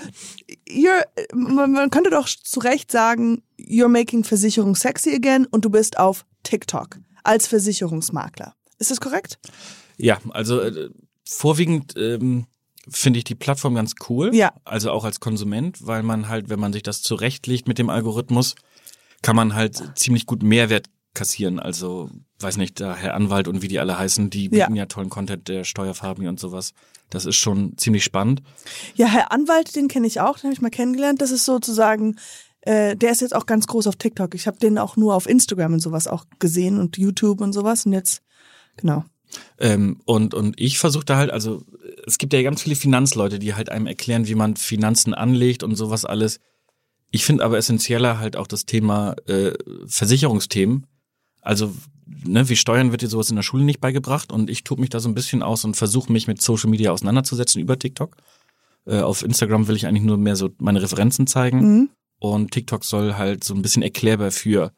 man könnte doch zu Recht sagen, you're making Versicherung sexy again und du bist auf TikTok als Versicherungsmakler. Ist das korrekt? Ja, also äh, vorwiegend ähm, finde ich die Plattform ganz cool. Ja. Also auch als Konsument, weil man halt, wenn man sich das zurechtlegt mit dem Algorithmus, kann man halt ziemlich gut Mehrwert kassieren. Also, weiß nicht, der Herr Anwalt und wie die alle heißen, die Ja. bieten ja, tollen Content, der Steuerfabi und sowas. Das ist schon ziemlich spannend. Ja, Herr Anwalt, den kenne ich auch, den habe ich mal kennengelernt. Das ist sozusagen, äh, der ist jetzt auch ganz groß auf TikTok. Ich habe den auch nur auf Instagram und sowas auch gesehen und YouTube und sowas. Und jetzt, genau. Ähm, und, und ich versuche da halt, also es gibt ja ganz viele Finanzleute, die halt einem erklären, wie man Finanzen anlegt und sowas alles. Ich finde aber essentieller halt auch das Thema äh, Versicherungsthemen. Also, ne, wie Steuern wird dir sowas in der Schule nicht beigebracht und ich tob mich da so ein bisschen aus und versuche mich mit Social Media auseinanderzusetzen über TikTok. Äh, auf Instagram will ich eigentlich nur mehr so meine Referenzen zeigen Mhm. und TikTok soll halt so ein bisschen erklärbar für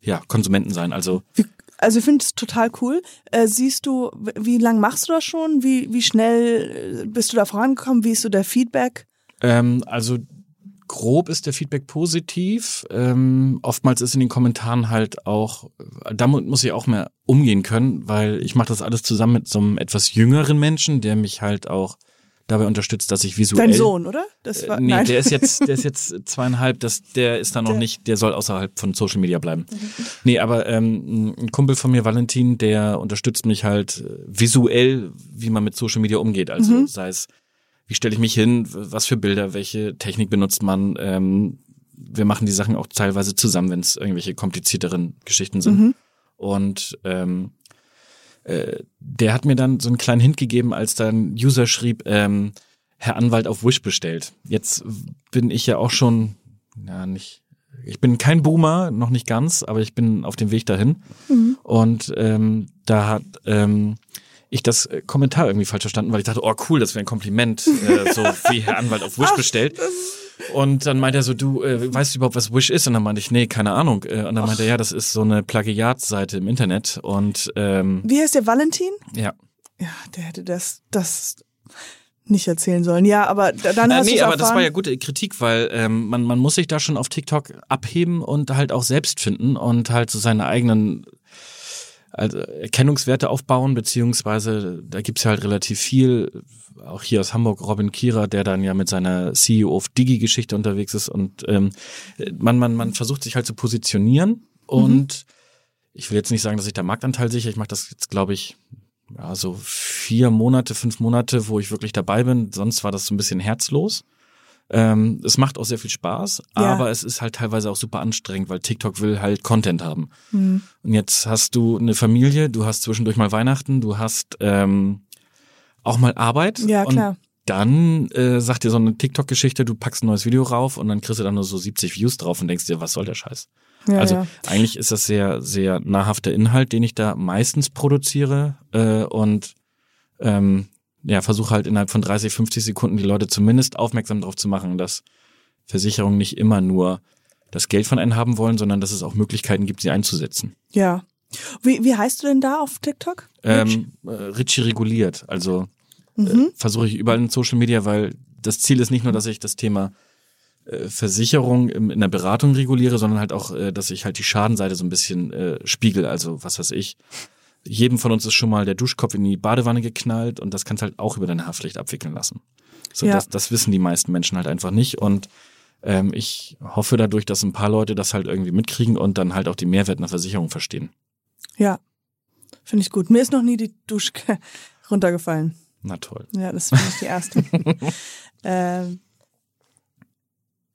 ja, Konsumenten sein. Also Wie, also ich finde es total cool. Äh, siehst du, wie lang machst du das schon? Wie, wie schnell äh, bist du da vorangekommen? Wie ist so der Feedback? Ähm, also grob ist der Feedback positiv. Ähm, oftmals ist in den Kommentaren halt auch, damit muss ich auch mehr umgehen können, weil ich mache das alles zusammen mit so einem etwas jüngeren Menschen, der mich halt auch dabei unterstützt, dass ich visuell. Dein Sohn, oder? Das war, Äh, nee, nein. der ist jetzt, <laughs> der ist jetzt zweieinhalb, das, der ist da noch Der- nicht, der soll außerhalb von Social Media bleiben. Nee, aber ähm, ein Kumpel von mir, Valentin, der unterstützt mich halt äh, visuell, wie man mit Social Media umgeht. Also sei es, wie stelle ich mich hin, was für Bilder, welche Technik benutzt man. Ähm, wir machen die Sachen auch teilweise zusammen, wenn es irgendwelche komplizierteren Geschichten sind. Und ähm, äh, der hat mir dann so einen kleinen Hint gegeben, als dann User schrieb, ähm, Herr Anwalt auf Wish bestellt. Jetzt bin ich ja auch schon, ja nicht, ich bin kein Boomer, noch nicht ganz, aber ich bin auf dem Weg dahin. Und ähm, da hat ähm, ich das Kommentar irgendwie falsch verstanden, weil ich dachte, oh cool, das wäre ein Kompliment, äh, so <laughs> wie Herr Anwalt auf Wish bestellt. Und dann meinte er so, du äh, weißt du überhaupt, was Wish ist? Und dann meinte ich, nee, keine Ahnung. Äh, und dann meinte er, ja, das ist so eine Plagiatsseite im Internet. Und ähm, Wie heißt der Valentin? ja, Ja, der hätte das, das, nicht erzählen sollen. Ja, aber da- dann Äh, hast nee, du aber das war ja gute Kritik, weil ähm, man, man muss sich da schon auf TikTok abheben und halt auch selbst finden und halt so seine eigenen also Erkennungswerte aufbauen, beziehungsweise da gibt's ja halt relativ viel, auch hier aus Hamburg, Robin Kierer, der dann ja mit seiner CEO of Digi-Geschichte unterwegs ist und ähm, man, man, man versucht sich halt zu positionieren und ich will jetzt nicht sagen, dass ich da Marktanteil sicher, ich mache das jetzt, glaube ich, ja, so vier Monate, fünf Monate, wo ich wirklich dabei bin. Sonst war das so ein bisschen herzlos. Ähm, es macht auch sehr viel Spaß, Ja. aber es ist halt teilweise auch super anstrengend, weil TikTok will halt Content haben. Mhm. Und jetzt hast du eine Familie, du hast zwischendurch mal Weihnachten, du hast ähm, auch mal Arbeit. Ja, klar. Dann äh, sagt dir so eine TikTok-Geschichte, du packst ein neues Video rauf und dann kriegst du dann nur so 70 Views drauf und denkst dir, was soll der Scheiß? Ja, also ja. eigentlich ist das sehr, sehr nahrhafter Inhalt, den ich da meistens produziere äh, und ähm, ja, versuche halt innerhalb von 30, 50 Sekunden die Leute zumindest aufmerksam darauf zu machen, dass Versicherungen nicht immer nur das Geld von einem haben wollen, sondern dass es auch Möglichkeiten gibt, sie einzusetzen. ja. Wie, wie heißt du denn da auf TikTok? Ähm, äh, Richie reguliert, also Mhm. äh, versuche ich überall in Social Media, weil das Ziel ist nicht nur, dass ich das Thema äh, Versicherung im, in der Beratung reguliere, sondern halt auch, äh, dass ich halt die Schadenseite so ein bisschen äh, spiegel. Also was weiß ich. Jedem von uns ist schon mal der Duschkopf in die Badewanne geknallt und das kannst halt auch über deine Haftpflicht abwickeln lassen. So, Ja. das, das wissen die meisten Menschen halt einfach nicht und ähm, ich hoffe dadurch, dass ein paar Leute das halt irgendwie mitkriegen und dann halt auch die Mehrwert einer Versicherung verstehen. Ja. Finde ich gut. Mir ist noch nie die Dusche <laughs> runtergefallen. Na toll. Ja, das finde ich die erste. <laughs> ähm,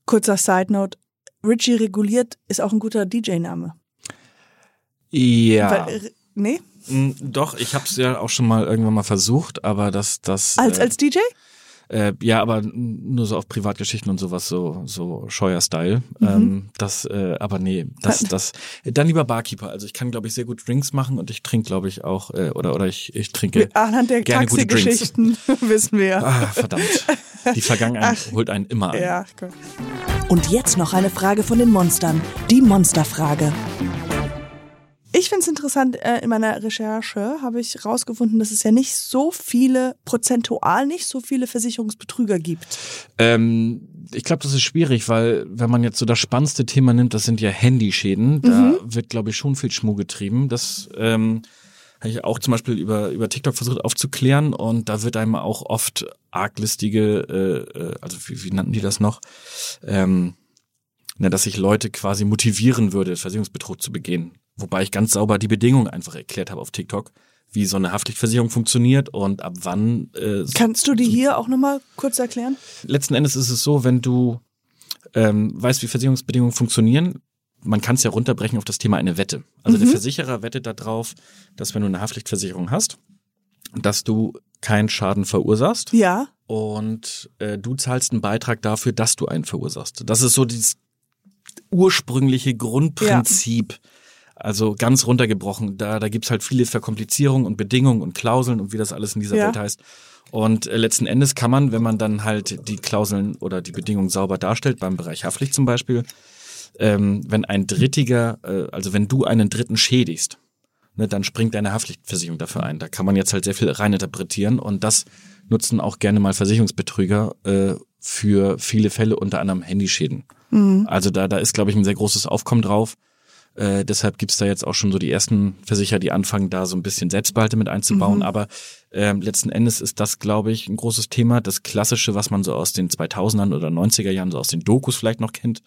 kurzer Side Note. Richie reguliert ist auch ein guter DJ-Name. Ja. Weil, äh, nee? Mm, Doch, ich habe es ja auch schon mal irgendwann mal versucht, aber das, das Als, äh, als DJ? äh, ja, aber nur so auf Privatgeschichten und sowas, so so Scheuer-Style. Mhm. Ähm, das, äh, aber nee, das, das, dann lieber Barkeeper. Also ich kann, glaube ich, sehr gut Drinks machen und ich trinke, glaube ich, auch äh, oder oder ich ich trinke. Anhand der gerne gute Drinks. <laughs> Wissen wir ja. Ah, verdammt. Die Vergangenheit holt einen immer ein. Ja, gut. Und jetzt noch eine Frage von den Monstern. Die Monsterfrage. Ich finde es interessant, äh, in meiner Recherche habe ich rausgefunden, dass es ja nicht so viele, prozentual nicht so viele Versicherungsbetrüger gibt. Ähm, ich glaube, das ist schwierig, weil wenn man jetzt so das spannendste Thema nimmt, das sind ja Handyschäden. Da wird, glaube ich, schon viel Schmuh getrieben. Das ähm, habe ich auch zum Beispiel über, über TikTok versucht aufzuklären und da wird einem auch oft arglistige, äh, äh, also wie, wie nannten die das noch? Ähm, na, dass ich Leute quasi motivieren würde, Versicherungsbetrug zu begehen. Wobei ich ganz sauber die Bedingungen einfach erklärt habe auf TikTok, wie so eine Haftpflichtversicherung funktioniert und ab wann äh, Kannst du die hier auch nochmal kurz erklären? letzten Endes ist es so, wenn du ähm, weißt, wie Versicherungsbedingungen funktionieren, man kann es ja runterbrechen auf das Thema eine Wette. Also der Versicherer wettet darauf, dass wenn du eine Haftpflichtversicherung hast, dass du keinen Schaden verursachst Ja. und äh, du zahlst einen Beitrag dafür, dass du einen verursachst. Das ist so dieses ursprüngliche Grundprinzip. Also ganz runtergebrochen. Da, da gibt's halt viele Verkomplizierungen und Bedingungen und Klauseln und wie das alles in dieser Ja. Welt heißt. Und äh, letzten Endes kann man, wenn man dann halt die Klauseln oder die Bedingungen sauber darstellt, beim Bereich Haftpflicht zum Beispiel, ähm, wenn ein Drittiger, äh, also wenn du einen Dritten schädigst, ne, dann springt deine Haftpflichtversicherung dafür ein. Da kann man jetzt halt sehr viel reininterpretieren und das nutzen auch gerne mal Versicherungsbetrüger äh, für viele Fälle, unter anderem Handyschäden. Also da, da ist, glaube ich, ein sehr großes Aufkommen drauf. Äh, deshalb gibt's da jetzt auch schon so die ersten Versicherer, die anfangen, da so ein bisschen Selbstbehalte mit einzubauen. Aber ähm, letzten Endes ist das, glaube ich, ein großes Thema. Das Klassische, was man so aus den 2000ern oder 90er Jahren, so aus den Dokus vielleicht noch kennt,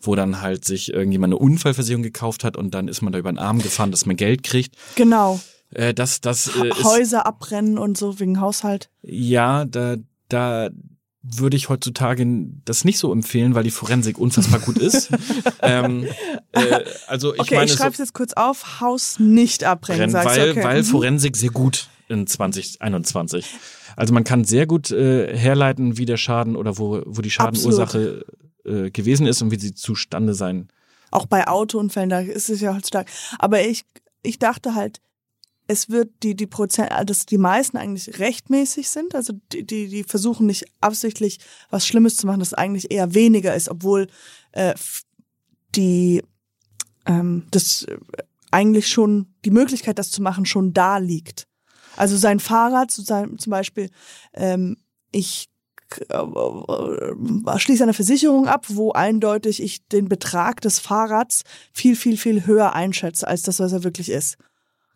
wo dann halt sich irgendjemand eine Unfallversicherung gekauft hat und dann ist man da über den Arm gefahren, dass man Geld kriegt. Genau. Äh, das, das äh, Häuser abbrennen und so wegen Haushalt. ja, da, da würde ich heutzutage das nicht so empfehlen, weil die Forensik unfassbar gut ist. <laughs> ähm, äh, also ich Okay, meine, ich so schreibe es jetzt kurz auf. Haus nicht abbrennen, brennen, sagst weil, du. Okay. weil Mhm. Forensik sehr gut in 2021. Also man kann sehr gut äh, herleiten, wie der Schaden oder wo, wo die Schadenursache äh, gewesen ist und wie sie zustande sein. Auch bei Autounfällen, da ist es ja halt stark. Aber ich, ich dachte halt, es wird die, die Prozent, also dass die meisten eigentlich rechtmäßig sind. Also die, die, die versuchen nicht absichtlich was Schlimmes zu machen, das eigentlich eher weniger ist, obwohl äh, die ähm, das äh, eigentlich schon die Möglichkeit, das zu machen, schon da liegt. Also sein Fahrrad zu sein, zum Beispiel ähm, ich äh, schließe eine Versicherung ab, wo eindeutig ich den Betrag des Fahrrads viel, viel, viel höher einschätze, als das, was er wirklich ist.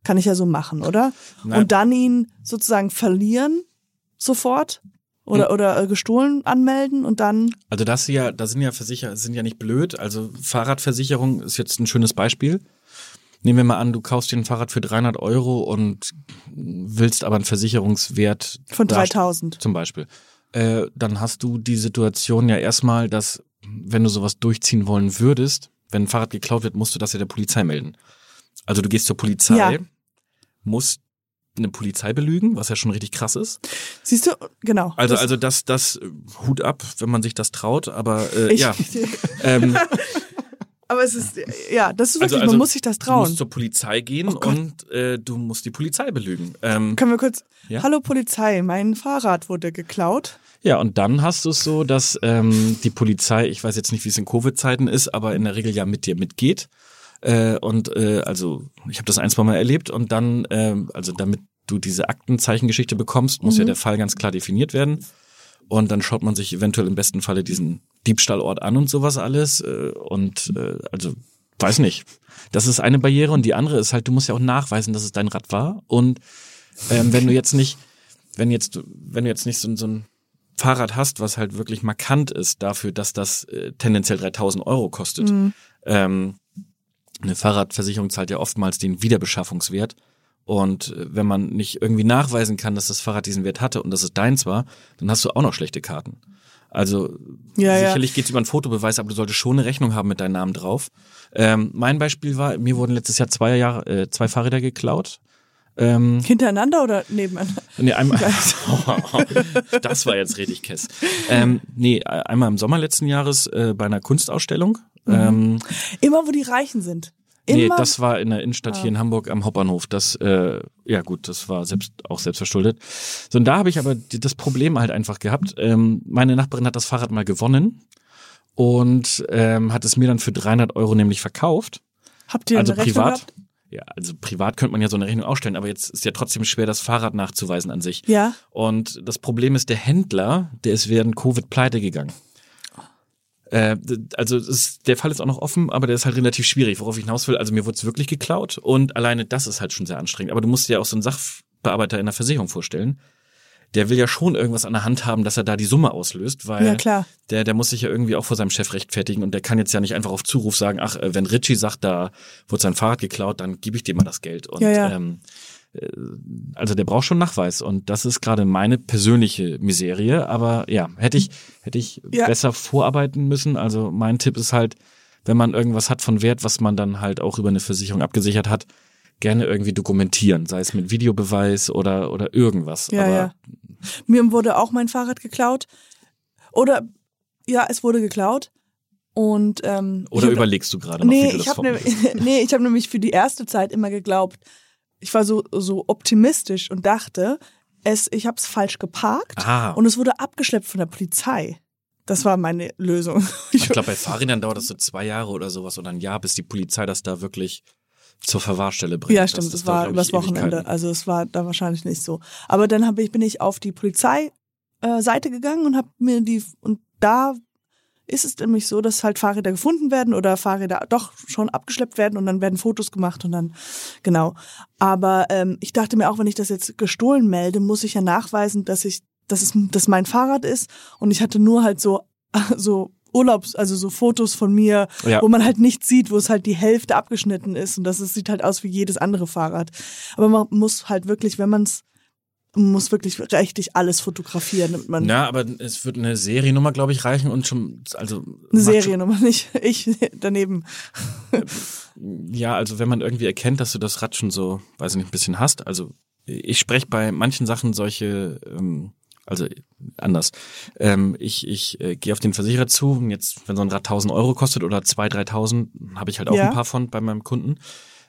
Kann ich ja so machen, oder? Nein. Und dann ihn sozusagen verlieren sofort oder, Hm. oder äh, gestohlen anmelden und dann, Also das ja, da sind ja Versicherer, sind ja nicht blöd. Also Fahrradversicherung ist jetzt ein schönes Beispiel. Nehmen wir mal an, du kaufst dir ein Fahrrad für 300 Euro und willst aber einen Versicherungswert von darst- 3000. zum Beispiel. Äh, dann hast du die Situation ja erstmal, dass wenn du sowas durchziehen wollen würdest, wenn ein Fahrrad geklaut wird, musst du das ja der Polizei melden. Also du gehst zur Polizei, Ja. musst eine Polizei belügen, was ja schon richtig krass ist. Siehst du, genau. Also, Das- also das, das äh, Hut ab, wenn man sich das traut, aber äh, ich, ja. <laughs> <laughs> Ähm, aber es ist, ja, das ist wirklich, also, also man muss sich das Du trauen. musst zur Polizei gehen Oh und äh, du musst die Polizei belügen. Ähm, Können wir kurz, Ja? hallo Polizei, mein Fahrrad wurde geklaut. ja, und dann hast du es so, dass ähm, die Polizei, ich weiß jetzt nicht, wie es in Covid-Zeiten ist, aber in der Regel ja mit dir mitgeht. Äh, und äh, also ich habe das ein, zwei Mal erlebt und dann, ähm, also damit du diese Aktenzeichengeschichte bekommst, muss ja der Fall ganz klar definiert werden. Und dann schaut man sich eventuell im besten Falle diesen Diebstahlort an und sowas alles. Äh, und äh, also weiß nicht. Das ist eine Barriere und die andere ist halt, du musst ja auch nachweisen, dass es dein Rad war. Und ähm, wenn du jetzt nicht, wenn jetzt, wenn du jetzt nicht so, so ein Fahrrad hast, was halt wirklich markant ist dafür, dass das äh, tendenziell 3000 Euro kostet. Ähm, eine Fahrradversicherung zahlt ja oftmals den Wiederbeschaffungswert. Und äh, wenn man nicht irgendwie nachweisen kann, dass das Fahrrad diesen Wert hatte und dass es deins war, dann hast du auch noch schlechte Karten. Also Ja, ja. sicherlich geht's über einen Fotobeweis, aber du solltest schon eine Rechnung haben mit deinem Namen drauf. Ähm, mein Beispiel war, mir wurden letztes Jahr zwei Jahre äh, zwei Fahrräder geklaut. Ähm, Hintereinander oder nebeneinander? Nee, einmal. <laughs> <laughs> das war jetzt richtig kess. Ähm, nee, einmal im Sommer letzten Jahres äh, bei einer Kunstausstellung. Ähm, Immer wo die Reichen sind. nee, Immer. das war in der Innenstadt hier in Hamburg am Hauptbahnhof. Das, äh, ja gut, das war selbst auch selbst verschuldet. So, und da habe ich aber das Problem halt einfach gehabt. Ähm, meine Nachbarin hat das Fahrrad mal gewonnen und ähm, hat es mir dann für 300 Euro nämlich verkauft. Habt ihr also eine Rechnung privat. gehabt? Ja, also privat könnte man ja so eine Rechnung ausstellen, aber jetzt ist ja trotzdem schwer, das Fahrrad nachzuweisen an sich. Ja. Und das Problem ist, der Händler, der ist während Covid pleite gegangen. Äh, also ist, der Fall ist auch noch offen, aber der ist halt relativ schwierig, worauf ich hinaus will. Also mir wurde es wirklich geklaut und alleine das ist halt schon sehr anstrengend. Aber du musst dir ja auch so einen Sachbearbeiter in der Versicherung vorstellen. Der will ja schon irgendwas an der Hand haben, dass er da die Summe auslöst, weil Ja, klar. der, der muss sich ja irgendwie auch vor seinem Chef rechtfertigen und der kann jetzt ja nicht einfach auf Zuruf sagen, ach, äh, wenn Richie sagt, da wurde sein Fahrrad geklaut, dann gebe ich dir mal das Geld. Und Ja, ja. Ähm, äh, also der braucht schon Nachweis und das ist gerade meine persönliche Miserie. Aber ja, hätte ich, hätte ich Ja. besser vorarbeiten müssen. Also mein Tipp ist halt, wenn man irgendwas hat von Wert, was man dann halt auch über eine Versicherung abgesichert hat, gerne irgendwie dokumentieren, sei es mit Videobeweis oder, oder irgendwas. Ja, Aber ja. Mir wurde auch mein Fahrrad geklaut. Oder, ja, es wurde geklaut. Und, ähm, Oder hab- überlegst du gerade noch, wie Nee, du das ich habe vor- nämlich, nee, ich hab nämlich für die erste Zeit immer geglaubt, ich war so, so optimistisch und dachte, es, ich habe es falsch geparkt Ah. und es wurde abgeschleppt von der Polizei. Das war meine Lösung. <laughs> Ich glaube, bei Fahrrädern dauert das so zwei Jahre oder sowas oder ein Jahr, bis die Polizei das da wirklich zur Verwahrstelle bringt. Ja, stimmt, das, war dauert, glaub übers Wochenende. Also es war da wahrscheinlich nicht so. Aber dann ich, bin ich auf die Polizei äh, gegangen und habe mir die und da ist es nämlich so, dass halt Fahrräder gefunden werden oder Fahrräder doch schon abgeschleppt werden und dann werden Fotos gemacht und dann genau. Aber ähm, ich dachte mir auch, wenn ich das jetzt gestohlen melde, muss ich ja nachweisen, dass ich dass es dass mein Fahrrad ist und ich hatte nur halt so <laughs> so Urlaubs, also so Fotos von mir, Ja. wo man halt nichts sieht, wo es halt die Hälfte abgeschnitten ist und das ist, sieht halt aus wie jedes andere Fahrrad. Aber man muss halt wirklich, wenn man es muss wirklich richtig alles fotografieren, damit man Ja, aber es wird eine Seriennummer, glaube ich, reichen und schon, also. eine Seriennummer nicht. <laughs> Ich daneben. Ja, also wenn man irgendwie erkennt, dass du das Rad schon so, weiß ich nicht, ein bisschen hast. Also ich spreche bei manchen Sachen solche, ähm, also anders. Ähm, ich ich äh, gehe auf den Versicherer zu und jetzt, wenn so ein Rad 1000 Euro kostet oder 2.000, 3.000, habe ich halt auch Ja. ein paar von bei meinem Kunden.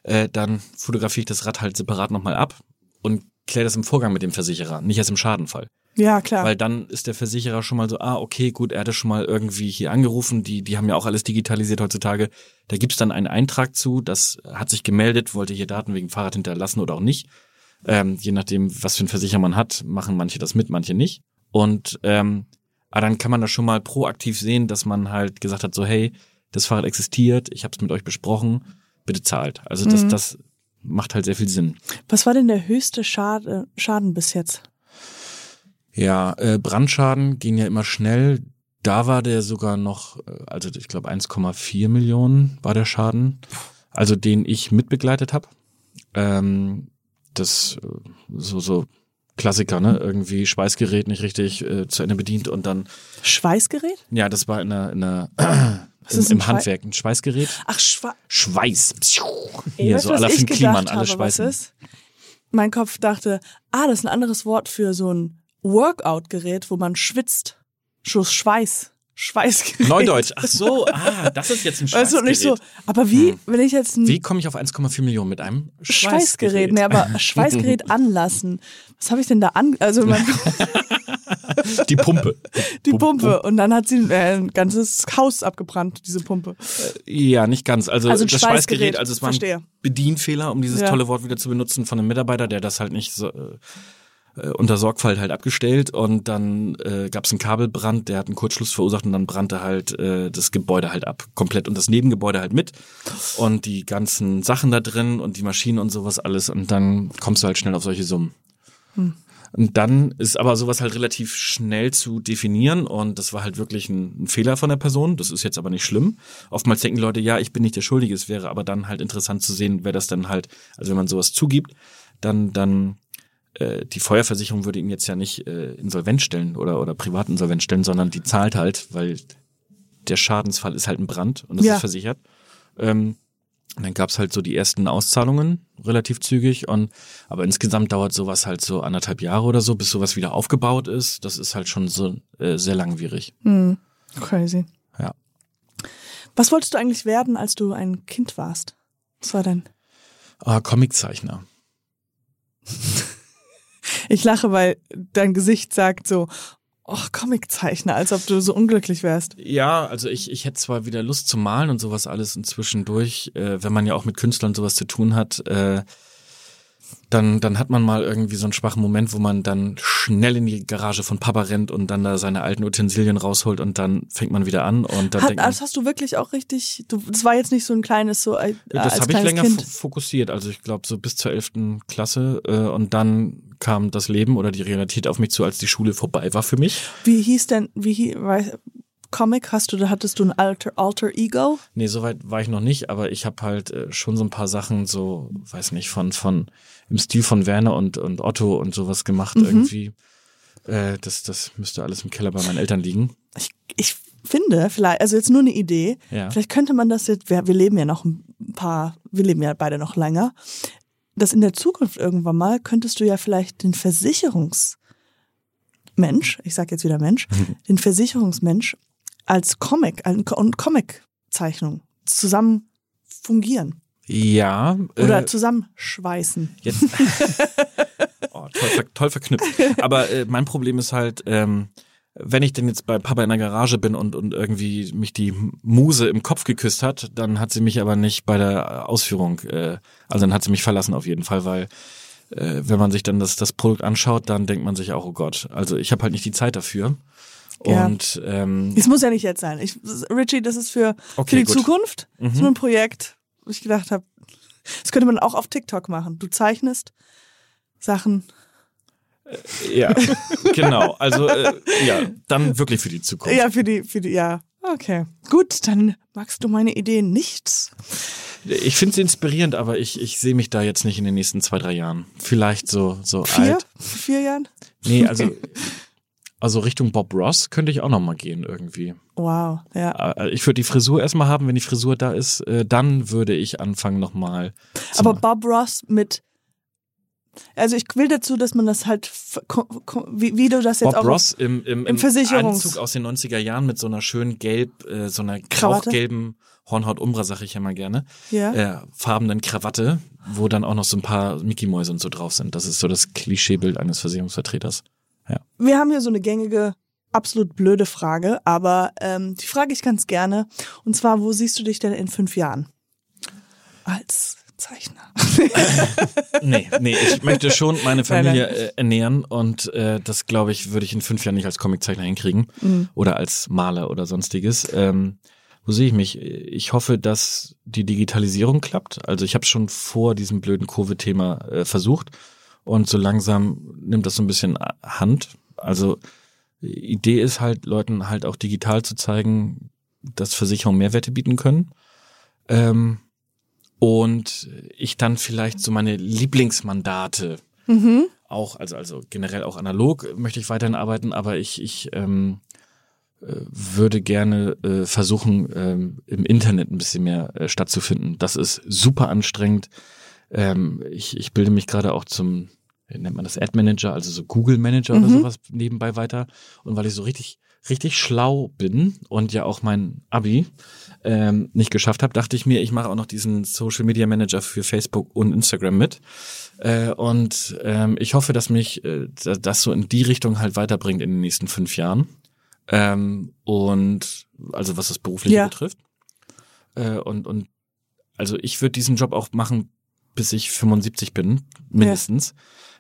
Äh, dann fotografiere ich das Rad halt separat nochmal ab und kläre das im Vorgang mit dem Versicherer, nicht erst im Schadenfall. Ja, klar. Weil dann ist der Versicherer schon mal so, ah, okay, gut, er hatte schon mal irgendwie hier angerufen, die, die haben ja auch alles digitalisiert heutzutage. Da gibt's dann einen Eintrag zu, das hat sich gemeldet, wollte hier Daten wegen Fahrrad hinterlassen oder auch nicht. Ähm, je nachdem, was für ein Versicherer man hat, machen manche das mit, manche nicht. Und ähm, aber dann kann man das schon mal proaktiv sehen, dass man halt gesagt hat, so hey, das Fahrrad existiert, ich habe es mit euch besprochen, bitte zahlt. Also das, Mhm. das macht halt sehr viel Sinn. Was war denn der höchste Schade, Schaden bis jetzt? Ja, äh, Brandschaden gehen ja immer schnell. Da war der sogar noch, äh, also ich glaube 1,4 Millionen war der Schaden, also den ich mitbegleitet habe. Ähm, das äh, so so Klassiker, ne? Irgendwie Schweißgerät nicht richtig äh, zu Ende bedient und dann Schweißgerät? ja, das war in einer, in einer Was im, ist im Handwerk ein Schweißgerät. Ach, Schwa Schweiß. Ey, Hier weißt so aller Finn Kliman, alle schweißen. Mein Kopf dachte, ah, das ist ein anderes Wort für so ein Workout-Gerät, wo man schwitzt. So Schweiß. Schweißgerät. Neudeutsch. Ach so, <laughs> ah, das ist jetzt ein Schweißgerät. nicht so, aber wie, Hm. wenn ich jetzt ein Wie komme ich auf 1,4 Millionen mit einem Schweißgerät, ne, aber <laughs> Schweißgerät anlassen. Was habe ich denn da an, also man, <laughs> Die Pumpe. <laughs> die Pum- Pumpe. Und dann hat sie äh, ein ganzes Haus abgebrannt, diese Pumpe. Ja, nicht ganz. Also, Also ein das Schweißgerät, Schweißgerät, also es war ein verstehe. Bedienfehler, um dieses Ja. tolle Wort wieder zu benutzen von einem Mitarbeiter, der das halt nicht so, äh, äh, unter Sorgfalt halt abgestellt und dann äh, gab es einen Kabelbrand, der hat einen Kurzschluss verursacht und dann brannte halt äh, das Gebäude halt ab, komplett und das Nebengebäude halt mit und die ganzen Sachen da drin und die Maschinen und sowas alles und dann kommst du halt schnell auf solche Summen. Und dann ist aber sowas halt relativ schnell zu definieren und das war halt wirklich ein, ein Fehler von der Person. Das ist jetzt aber nicht schlimm. Oftmals denken Leute, ja, ich bin nicht der Schuldige. Es wäre aber dann halt interessant zu sehen, wer das dann halt, also wenn man sowas zugibt, dann, dann äh, die Feuerversicherung würde ihn jetzt ja nicht äh, insolvent stellen oder, oder privat insolvent stellen, sondern die zahlt halt, weil der Schadensfall ist halt ein Brand und das Ja. ist versichert. Ähm, und dann gab's halt so die ersten Auszahlungen relativ zügig und aber insgesamt dauert sowas halt so anderthalb Jahre oder so, bis sowas wieder aufgebaut ist. Das ist halt schon so äh, sehr langwierig. Hm, crazy. Ja. Was wolltest du eigentlich werden, als du ein Kind warst? Was war dein? Ah, Comiczeichner. <laughs> Ich lache, weil dein Gesicht sagt so, ach, Comiczeichner, als ob du so unglücklich wärst. Ja, also ich, ich hätte zwar wieder Lust zu malen und sowas alles inzwischen durch, äh, wenn man ja auch mit Künstlern sowas zu tun hat, äh, dann, dann hat man mal irgendwie so einen schwachen Moment, wo man dann schnell in die Garage von Papa rennt und dann da seine alten Utensilien rausholt und dann fängt man wieder an und dann Hat, denkt man, das hast du wirklich auch richtig, du, das war jetzt nicht so ein kleines, so äh, das habe ich länger Kind. fo- fokussiert, also ich glaube so bis zur elften Klasse äh, und dann kam das Leben oder die Realität auf mich zu, als die Schule vorbei war für mich. Wie hieß denn, wie hieß, Comic, hast du, da hattest du ein Alter, Alter Ego? Nee, soweit war ich noch nicht, aber ich habe halt äh, schon so ein paar Sachen so, weiß nicht, von von im Stil von Werner und und Otto und sowas gemacht Mhm. irgendwie. Äh, das das müsste alles im Keller bei meinen Eltern liegen. Ich, ich finde, vielleicht, also jetzt nur eine Idee, Ja. vielleicht könnte man das jetzt, wir, wir leben ja noch ein paar, wir leben ja beide noch länger, dass in der Zukunft irgendwann mal könntest du ja vielleicht den Versicherungsmensch, ich sag jetzt wieder Mensch, den Versicherungsmensch als Comic und Comic-Zeichnung zusammen fungieren Ja. oder äh, zusammenschweißen. Jetzt. <laughs> oh, toll, ver toll verknüpft. Aber äh, mein Problem ist halt, ähm, wenn ich denn jetzt bei Papa in der Garage bin und, und irgendwie mich die Muse im Kopf geküsst hat, dann hat sie mich aber nicht bei der Ausführung, äh, also dann hat sie mich verlassen auf jeden Fall, weil äh, wenn man sich dann das, das Produkt anschaut, dann denkt man sich auch, oh Gott, also ich habe halt nicht die Zeit dafür. Ja. Und ähm, Es muss ja nicht jetzt sein. Ich, Richie, das ist für, Okay, für die gut. Zukunft. Mhm. nur ein Projekt, wo ich gedacht habe, das könnte man auch auf TikTok machen. Du zeichnest Sachen. Ja, <laughs> genau. Also äh, ja, dann wirklich für die Zukunft. Ja, für die, für die, ja. Okay. Gut, dann magst du meine Ideen nicht. Ich finde sie inspirierend, aber ich, ich sehe mich da jetzt nicht in den nächsten zwei, drei Jahren. Vielleicht so, so Vier? alt. Vier Jahren? Nee, also, also Richtung Bob Ross könnte ich auch noch mal gehen irgendwie. Wow, ja. Äh, Ich würde die Frisur erstmal haben, wenn die Frisur da ist, äh, dann würde ich anfangen nochmal. Aber Bob Ross mit, also ich will dazu, dass man das halt, wie, wie du das jetzt Bob auch. Ross im, im, im Versicherungs- Anzug aus den 90er Jahren mit so einer schönen gelb, äh, so einer Krawatte? grauchgelben Hornhaut-Umbra, sag ich ja mal gerne, Ja. äh, farbenen Krawatte, wo dann auch noch so ein paar Mickey-Mäuse und so drauf sind. Das ist so das Klischeebild eines Versicherungsvertreters. Wir haben hier so eine gängige, absolut blöde Frage, aber ähm, die frage ich ganz gerne. Und zwar, wo siehst du dich denn in fünf Jahren? Als Comiczeichner. <laughs> nee, nee, ich möchte schon meine <laughs> Familie äh, ernähren und äh, das, glaube ich, würde ich in fünf Jahren nicht als Comiczeichner hinkriegen Mhm. oder als Maler oder sonstiges. Ähm, wo sehe ich mich? Ich hoffe, dass die Digitalisierung klappt. Also ich habe schon vor diesem blöden Covid-Thema äh, versucht und so langsam nimmt das so ein bisschen Hand. Also Idee ist halt, Leuten halt auch digital zu zeigen, dass Versicherungen Mehrwerte bieten können. Ähm, und ich dann vielleicht so meine Lieblingsmandate Mhm. auch, also, also generell auch analog möchte ich weiterhin arbeiten, aber ich, ich ähm, äh, würde gerne äh, versuchen, ähm, im Internet ein bisschen mehr äh, stattzufinden. Das ist super anstrengend. Ähm, ich, ich bilde mich gerade auch zum, wie nennt man das, Ad Manager, also so Google Manager oder Mhm. sowas nebenbei weiter. Und weil ich so richtig, richtig schlau bin und ja auch mein Abi ähm, nicht geschafft habe, dachte ich mir, ich mache auch noch diesen Social Media Manager für Facebook und Instagram mit. Äh, und ähm, ich hoffe, dass mich äh, da- das so in die Richtung halt weiterbringt in den nächsten fünf Jahren. Ähm, und also was das Berufliche Ja. betrifft. Äh, und, und also ich würde diesen Job auch machen, bis ich 75 bin, mindestens.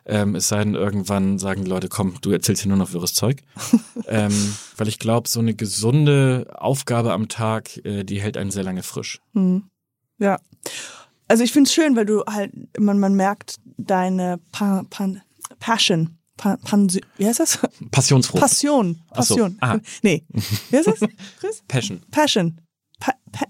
Ähm, es sei denn, irgendwann sagen die Leute, komm, du erzählst hier nur noch wirres Zeug. <laughs> ähm, weil ich glaube, so eine gesunde Aufgabe am Tag, äh, die hält einen sehr lange frisch. Mhm. Ja. Also ich finde es schön, weil du halt, man, man merkt deine pa Pan Passion. Pa Pansi wie heißt das? Passionsfroh. Passion. Ach so. Passion. Ah. Nee. Wie heißt das? <laughs> Chris? Passion. Passion. Pa pa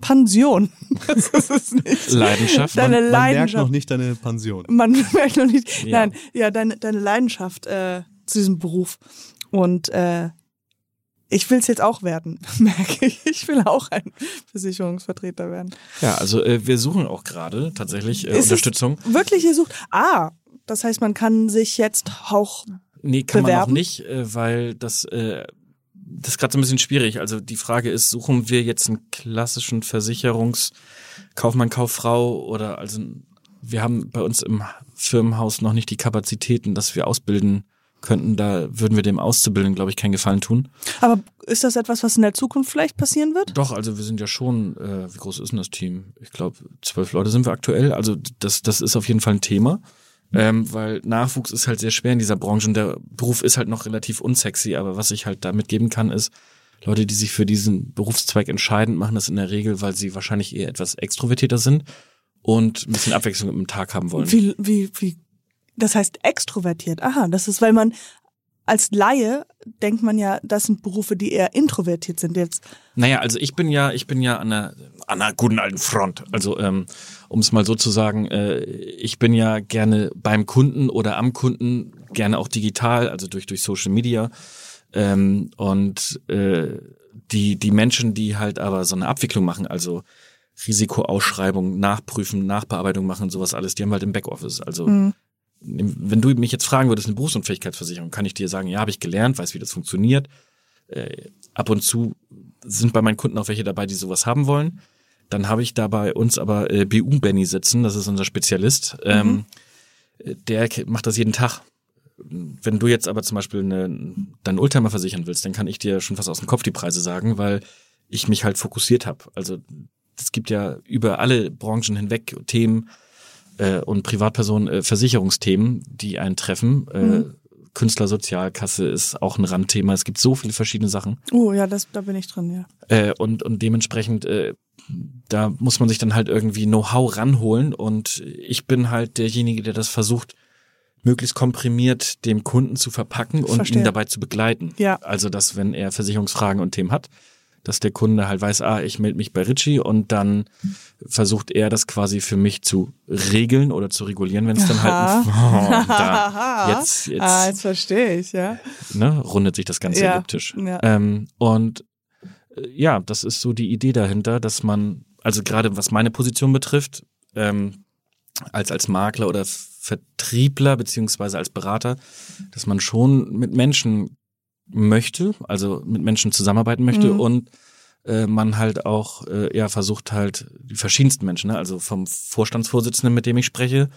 Pension. <laughs> Das ist es nicht. Leidenschaft. Deine Man merkt Leidenschaft. noch nicht deine Pension. Man <laughs> merkt noch nicht. Ja. Nein, ja, deine, deine Leidenschaft äh, zu diesem Beruf. Und äh, ich will es jetzt auch werden, <laughs> merke ich. Ich will auch ein Versicherungsvertreter werden. Ja, also äh, wir suchen auch gerade tatsächlich äh, Ist es Unterstützung. Wirklich gesucht. Ah, das heißt, man kann sich jetzt auch. Nee, kann man bewerben? noch nicht, äh, weil das, äh, das ist gerade so ein bisschen schwierig. Also die Frage ist, suchen wir jetzt einen klassischen Versicherungskaufmann, Kauffrau oder also wir haben bei uns im Firmenhaus noch nicht die Kapazitäten, dass wir ausbilden könnten. Da würden wir dem Auszubildenden, glaube ich, keinen Gefallen tun. Aber ist das etwas, was in der Zukunft vielleicht passieren wird? Doch, also wir sind ja schon, äh, wie groß ist denn das Team? Ich glaube, zwölf Leute sind wir aktuell. Also das, das ist auf jeden Fall ein Thema. Ähm, weil Nachwuchs ist halt sehr schwer in dieser Branche und der Beruf ist halt noch relativ unsexy, aber was ich halt da mitgeben kann, ist, Leute, die sich für diesen Berufszweig entscheiden, machen das in der Regel, weil sie wahrscheinlich eher etwas extrovertierter sind und ein bisschen Abwechslung im Tag haben wollen. Wie, wie, wie, das heißt extrovertiert. Aha, das ist, weil man als Laie denkt man ja, das sind Berufe, die eher introvertiert sind. Jetzt Naja, also ich bin ja, ich bin ja an einer, an einer guten alten Front. Also ähm, um es mal so zu sagen, äh, ich bin ja gerne beim Kunden oder am Kunden, gerne auch digital, also durch durch Social Media. Ähm, und äh, die die Menschen, die halt aber so eine Abwicklung machen, also Risikoausschreibung, Nachprüfen, Nachbearbeitung machen, sowas alles, die haben halt im Backoffice. Also wenn du mich jetzt fragen würdest, eine Berufsunfähigkeitsversicherung, kann ich dir sagen, ja, habe ich gelernt, weiß, wie das funktioniert. Äh, ab und zu sind bei meinen Kunden auch welche dabei, die sowas haben wollen. Dann habe ich da bei uns aber äh, BU Benny sitzen, das ist unser Spezialist. Ähm, äh, der macht das jeden Tag. Wenn du jetzt aber zum Beispiel eine, deinen Oldtimer versichern willst, dann kann ich dir schon fast aus dem Kopf die Preise sagen, weil ich mich halt fokussiert habe. Also es gibt ja über alle Branchen hinweg Themen äh, und Privatpersonen äh, Versicherungsthemen, die einen treffen. Äh, Künstlersozialkasse ist auch ein Randthema. Es gibt so viele verschiedene Sachen. Oh ja, das, da bin ich drin, ja. Äh, und, und dementsprechend, äh, da muss man sich dann halt irgendwie Know-how ranholen. Und ich bin halt derjenige, der das versucht, möglichst komprimiert dem Kunden zu verpacken und Verstehe. ihn dabei zu begleiten. Ja. Also, dass wenn er Versicherungsfragen und Themen hat, dass der Kunde halt weiß, ah, ich melde mich bei Ritchie und dann versucht er das quasi für mich zu regeln oder zu regulieren, wenn es dann halt oh, da, <laughs> jetzt, jetzt, Ah, jetzt verstehe ich, ja. ne, rundet sich das Ganze Ja, elliptisch. ja. Ähm, und äh, ja, das ist so die Idee dahinter, dass man, also gerade was meine Position betrifft, ähm, als als Makler oder Vertriebler beziehungsweise als Berater, dass man schon mit Menschen möchte, also mit Menschen zusammenarbeiten möchte Mhm. und äh, man halt auch äh, ja versucht halt die verschiedensten Menschen, ne? also vom Vorstandsvorsitzenden, mit dem ich spreche,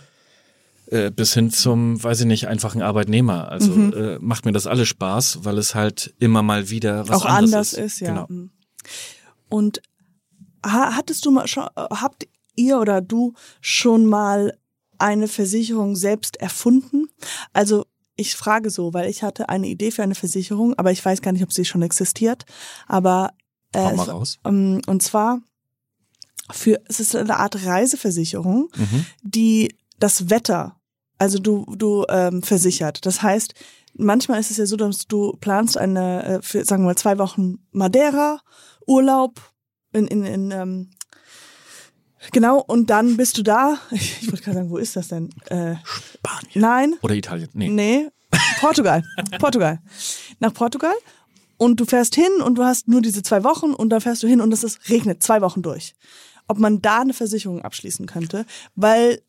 äh, bis hin zum, weiß ich nicht, einfachen Arbeitnehmer. Also Mhm. äh, macht mir das alles Spaß, weil es halt immer mal wieder was auch anderes anders ist. ist, ja. Genau. Mhm. Und ha- hattest du mal schon, habt ihr oder du schon mal eine Versicherung selbst erfunden? Also ich frage so, weil ich hatte eine Idee für eine Versicherung, aber ich weiß gar nicht, ob sie schon existiert. Aber äh, mal es- raus. ähm, und zwar für es ist eine Art Reiseversicherung, Mhm. die das Wetter, also du du ähm, versichert. Das heißt, manchmal ist es ja so, dass du planst eine äh, für sagen wir mal zwei Wochen Madeira Urlaub in in, in ähm, Genau, und dann bist du da. <laughs> Ich, wollte gerade sagen, wo ist das denn? Äh, Spanien. nein, Oder Italien. Nee. Nee, Portugal. <laughs> Portugal. Nach Portugal. Und du fährst hin und du hast nur diese zwei Wochen und dann fährst du hin und es ist, regnet zwei Wochen durch. Ob man da eine Versicherung abschließen könnte, weil,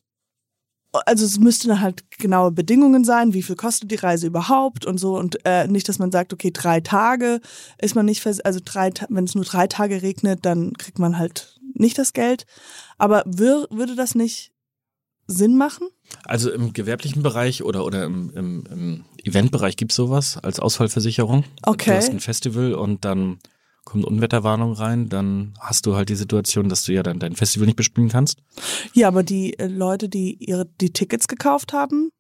also es müssten dann halt genaue Bedingungen sein, wie viel kostet die Reise überhaupt und so und äh, nicht, dass man sagt, okay, drei Tage ist man nicht, vers also drei, wenn es nur drei Tage regnet, dann kriegt man halt nicht das Geld. Aber wür würde das nicht Sinn machen? Also im gewerblichen Bereich oder, oder im, im, im Eventbereich gibt's sowas als Ausfallversicherung. Okay. Du hast ein Festival und dann kommt Unwetterwarnung rein, dann hast du halt die Situation, dass du ja dann dein Festival nicht bespielen kannst. Ja, aber die äh, Leute, die ihre die Tickets gekauft haben,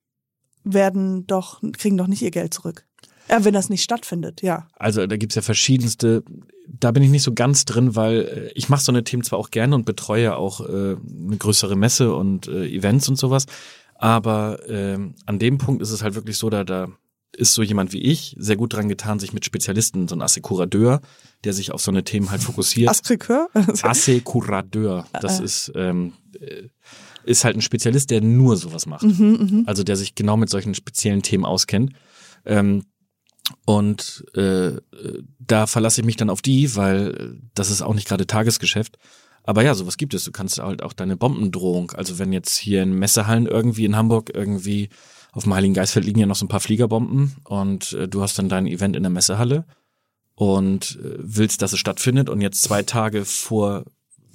werden doch kriegen doch nicht ihr Geld zurück. Ja, wenn das nicht stattfindet, ja. Also da gibt's ja verschiedenste, da bin ich nicht so ganz drin, weil äh, ich mache so eine Themen zwar auch gerne und betreue auch äh, eine größere Messe und äh, Events und sowas, aber ähm, an dem Punkt ist es halt wirklich so, da, da ist so jemand wie ich sehr gut dran getan, sich mit Spezialisten, so ein Assekurateur, der sich auf so eine Themen halt fokussiert. Astrikör? Assekurateur, <laughs> das ist ähm, äh, ist halt ein Spezialist, der nur sowas macht. Mhm, Also der sich genau mit solchen speziellen Themen auskennt. Ähm, und äh, da verlasse ich mich dann auf die, weil das ist auch nicht gerade Tagesgeschäft. Aber ja, sowas gibt es. Du kannst halt auch deine Bombendrohung, also wenn jetzt hier in Messehallen irgendwie in Hamburg irgendwie auf dem Heiligen Geistfeld liegen ja noch so ein paar Fliegerbomben und äh, du hast dann dein Event in der Messehalle und äh, willst, dass es stattfindet und jetzt zwei Tage vor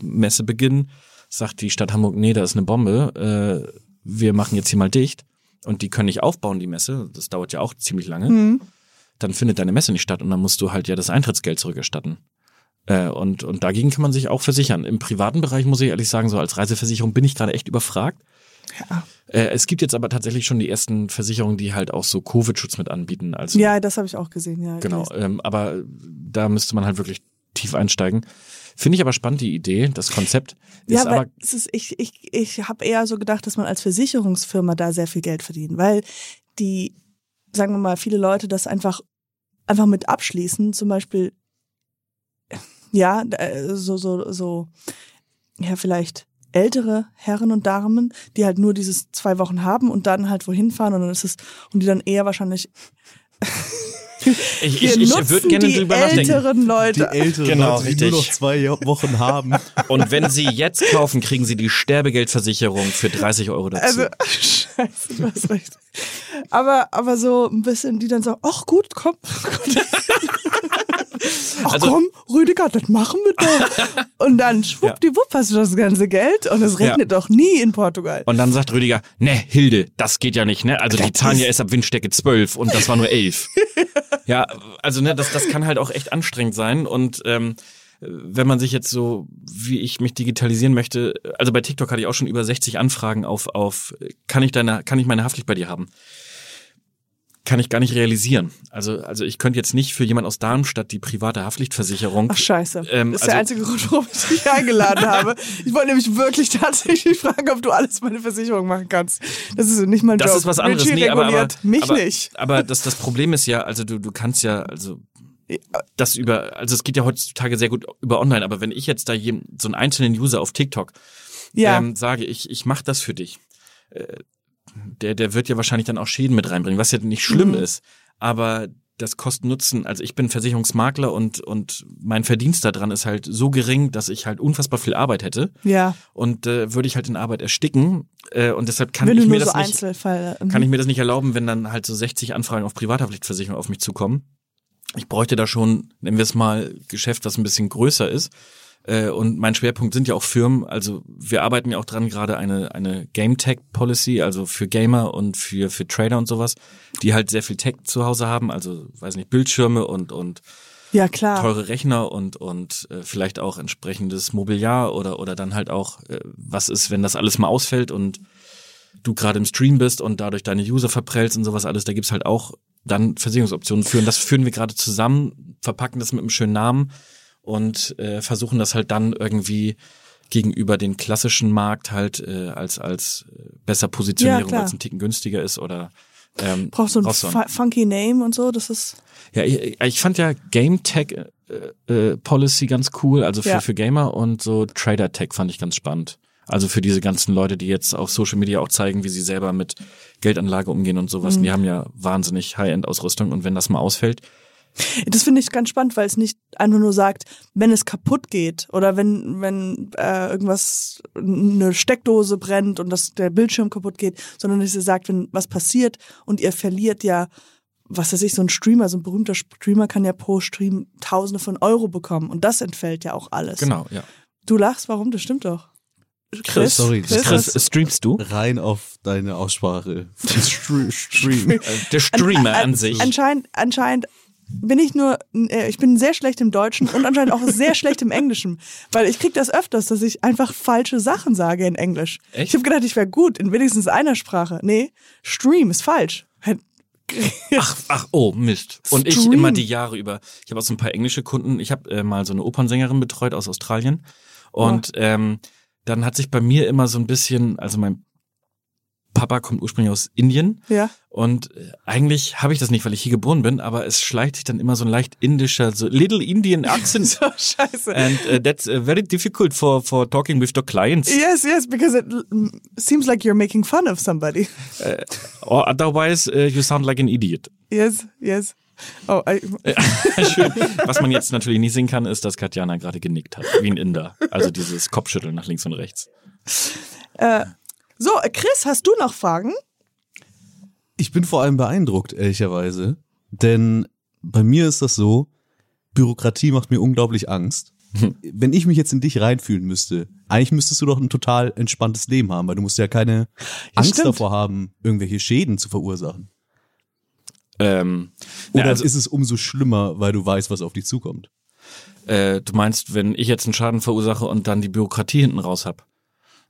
Messebeginn sagt die Stadt Hamburg, nee, da ist eine Bombe, äh, wir machen jetzt hier mal dicht und die können nicht aufbauen, die Messe, das dauert ja auch ziemlich lange, Mhm. Dann findet deine Messe nicht statt und dann musst du halt ja das Eintrittsgeld zurückerstatten. Äh, und, und dagegen kann man sich auch versichern. Im privaten Bereich muss ich ehrlich sagen, so als Reiseversicherung bin ich gerade echt überfragt. Ja. Äh, es gibt jetzt aber tatsächlich schon die ersten Versicherungen, die halt auch so Covid-Schutz mit anbieten. Also Ja, das habe ich auch gesehen, ja. Genau, ähm, aber da müsste man halt wirklich tief einsteigen. Finde ich aber spannend, die Idee, das Konzept. Ja, ist aber, es ist, ich, ich, ich habe eher so gedacht, dass man als Versicherungsfirma da sehr viel Geld verdient, weil die, sagen wir mal, viele Leute das einfach, einfach mit abschließen, zum Beispiel, ja, äh, so, so, so, ja, vielleicht ältere Herren und Damen, die halt nur dieses zwei Wochen haben und dann halt wohin fahren und dann ist es, und die dann eher wahrscheinlich, ich, wir ich, ich nutzen würde gerne die drüber nachdenken. älteren Die Leute. Älteren, Genau, Leute, die richtig. nur noch zwei Wochen haben. Und wenn Sie jetzt kaufen, kriegen Sie die Sterbegeldversicherung für 30 Euro dazu. Also, <laughs> du hast recht. Aber, aber so ein bisschen, die dann sagen, ach gut, <laughs> komm. Ach Also- komm, Rüdiger, das machen wir doch. Und dann schwuppdiwupp hast du das ganze Geld und es regnet doch nie in Portugal. und dann sagt Rüdiger, ne, Hilde, das geht ja nicht, ne? Also die zahlen ja erst ab Windstärke 12 und das war nur 11. <laughs> ja, also ne, das, das kann halt auch echt anstrengend sein und ähm, wenn man sich jetzt so, wie ich mich digitalisieren möchte, also bei TikTok hatte ich auch schon über 60 Anfragen auf, auf, kann ich deine, kann ich meine Haftpflicht bei dir haben? Kann ich gar nicht realisieren. Also, also ich könnte jetzt nicht für jemand aus Darmstadt die private Haftpflichtversicherung. Ach scheiße. Ähm, das ist der also- einzige Grund, warum ich dich eingeladen habe. Ich wollte nämlich wirklich tatsächlich fragen, ob du alles meine Versicherung machen kannst. Das ist nicht mein Das Job. ist was anderes. Richie Nee, aber, aber, mich aber, nicht. Aber das, das Problem ist ja, also du, du kannst ja, also das über, also es geht ja heutzutage sehr gut über online, aber wenn ich jetzt da jem, so einen einzelnen User auf TikTok Ja. ähm, sage, ich, ich mache das für dich, äh, der, der wird ja wahrscheinlich dann auch Schäden mit reinbringen, was ja nicht schlimm Mhm. ist. Aber das Kosten-Nutzen, also ich bin Versicherungsmakler und, und mein Verdienst daran ist halt so gering, dass ich halt unfassbar viel Arbeit hätte ja. und äh, würde ich halt in Arbeit ersticken äh, und deshalb kann Wenn ich mir nur das so nicht, mhm. kann ich mir das nicht erlauben, wenn dann halt so 60 Anfragen auf Privathaftpflichtversicherung auf mich zukommen. Ich bräuchte da schon, nennen wir es mal, Geschäft, das ein bisschen größer ist. Äh, Und mein Schwerpunkt sind ja auch Firmen. Also wir arbeiten ja auch dran, gerade eine, eine Game Tech Policy, also für Gamer und für, für Trader und sowas, die halt sehr viel Tech zu Hause haben, also weiß nicht, Bildschirme und, und Ja, klar. teure Rechner und und äh, vielleicht auch entsprechendes Mobiliar oder oder dann halt auch äh, was ist, wenn das alles mal ausfällt und du gerade im Stream bist und dadurch deine User verprellst und sowas alles, da gibt's halt auch dann Versicherungsoptionen führen. Das führen wir gerade zusammen, verpacken das mit einem schönen Namen und äh, versuchen das halt dann irgendwie gegenüber den klassischen Markt halt äh, als als äh, besser Positionierung, klar. weil es ein Ticken günstiger ist oder ähm, Brauchst so ein funky Name und so, das ist. Ja, ich, ich fand ja Game Tech äh, äh, Policy ganz cool, also für, Ja. für Gamer und so Trader Tech fand ich ganz spannend. Also für diese ganzen Leute, die jetzt auf Social Media auch zeigen, wie sie selber mit Geldanlage umgehen und sowas. Mhm. Die haben ja wahnsinnig High-End-Ausrüstung und wenn das mal ausfällt, Das finde ich ganz spannend, weil es nicht einfach nur sagt, wenn es kaputt geht oder wenn wenn äh, irgendwas eine Steckdose brennt und das der Bildschirm kaputt geht, sondern ihr sagt, wenn was passiert und ihr verliert ja was weiß ich, so ein Streamer, so ein berühmter Streamer kann ja pro Stream Tausende von Euro bekommen und das entfällt ja auch alles. genau, ja. Du lachst, warum? Das stimmt doch. Chris, sorry, Chris, Chris, was- streamst du? Rein auf deine Aussprache <laughs> Stream. Äh, Der Streamer an, sich. Anscheinend, anscheinend bin ich nur, äh, ich bin sehr schlecht im Deutschen und anscheinend auch sehr schlecht im Englischen, weil ich krieg das öfters, dass ich einfach falsche Sachen sage in Englisch. Echt? Ich habe gedacht, ich wäre gut in wenigstens einer Sprache. Nee, Stream ist falsch. Ach, ach, oh, Mist. Und ich Stream. immer die Jahre über. Ich habe auch so ein paar englische Kunden. Ich habe äh, mal so eine Opernsängerin betreut aus Australien. Und ähm, dann hat sich bei mir immer so ein bisschen, also mein Papa kommt ursprünglich aus Indien Ja. und äh, eigentlich habe ich das nicht, weil ich hier geboren bin, aber es schleicht sich dann immer so ein leicht indischer, so little Indian accent. <laughs> So scheiße. And uh, that's uh, very difficult for for talking with the clients. Yes, yes, because it seems like you're making fun of somebody. <laughs> Or otherwise uh, you sound like an idiot. Yes, yes. Oh, <laughs> Schön. Was man jetzt natürlich nicht sehen kann, ist, dass Katjana gerade genickt hat, wie ein Inder. Also dieses Kopfschütteln nach links und rechts. so, äh, Chris, hast du noch Fragen? Ich bin vor allem beeindruckt, ehrlicherweise. Denn bei mir ist das so, Bürokratie macht mir unglaublich Angst. Wenn ich mich jetzt in dich reinfühlen müsste, eigentlich müsstest du doch ein total entspanntes Leben haben, weil du musst ja keine Angst stimmt. davor haben, irgendwelche Schäden zu verursachen. Ähm, na, Oder also, ist es umso schlimmer, weil du weißt, was auf dich zukommt? äh, du meinst, wenn ich jetzt einen Schaden verursache und dann die Bürokratie hinten raus hab?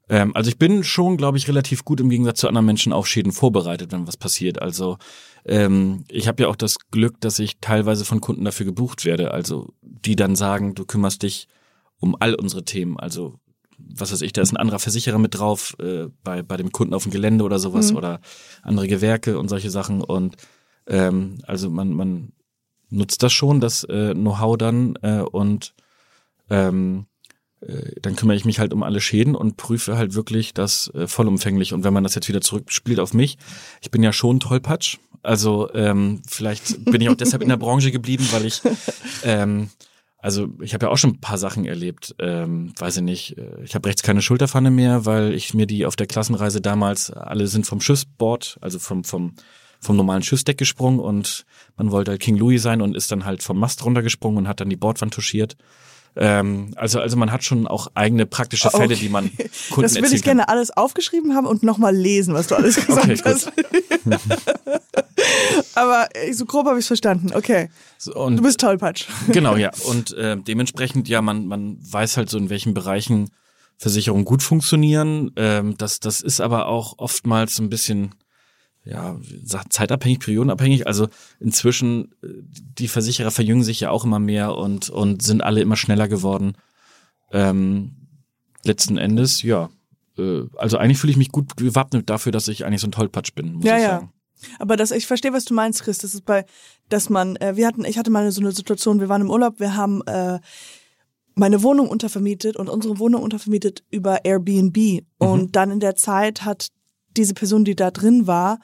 Ähm, also ich bin schon, glaube ich, relativ gut im Gegensatz zu anderen Menschen auf Schäden vorbereitet, wenn was passiert. Also ähm, ich habe ja auch das Glück, dass ich teilweise von Kunden dafür gebucht werde. Also die dann sagen, du kümmerst dich um all unsere Themen. Also was weiß ich, da ist ein anderer Versicherer mit drauf äh, bei bei dem Kunden auf dem Gelände oder sowas oder andere Gewerke und solche Sachen und ähm, also man man nutzt das schon, das äh, Know-how dann äh, und ähm, äh, dann kümmere ich mich halt um alle Schäden und prüfe halt wirklich das äh, vollumfänglich. Und wenn man das jetzt wieder zurückspielt auf mich, ich bin ja schon tollpatsch. Also ähm, vielleicht bin ich auch deshalb in der Branche geblieben, weil ich ähm, also ich habe ja auch schon ein paar Sachen erlebt. Ähm, weiß ich nicht, äh, ich habe rechts keine Schulterpfanne mehr, weil ich mir die auf der Klassenreise damals, alle sind vom Schiffsboard, also vom, vom, vom normalen Schiffsdeck gesprungen und man wollte halt King Louis sein und ist dann halt vom Mast runtergesprungen und hat dann die Bordwand touchiert. Ähm, also, also man hat schon auch eigene praktische Fälle, Okay. die man <laughs> Kunden Das erzählen ich gerne alles aufgeschrieben haben und nochmal lesen, was du alles gesagt Okay, hast. <laughs> Aber äh, so grob habe ich verstanden. Okay. kann. So, Du bist tollpatsch. Genau, ja. <laughs> Und äh, dementsprechend, ja, man, man weiß halt so, in welchen Bereichen Versicherungen gut funktionieren. Ähm, das, das ist aber auch oftmals so ein bisschen, ja, zeitabhängig, periodenabhängig. Also inzwischen, äh, die Versicherer verjüngen sich ja auch immer mehr und, und sind alle immer schneller geworden. Ähm, letzten Endes, ja. Äh, also eigentlich fühle ich mich gut gewappnet dafür, dass ich eigentlich so ein Tollpatsch bin, muss Ja, ich ja. sagen. Aber das, ich verstehe, was du meinst, Chris. Das ist bei, dass man, äh, wir hatten, ich hatte mal so eine Situation, wir waren im Urlaub, wir haben äh, meine Wohnung untervermietet und unsere Wohnung untervermietet über Airbnb. Und dann in der Zeit hat diese Person, die da drin war,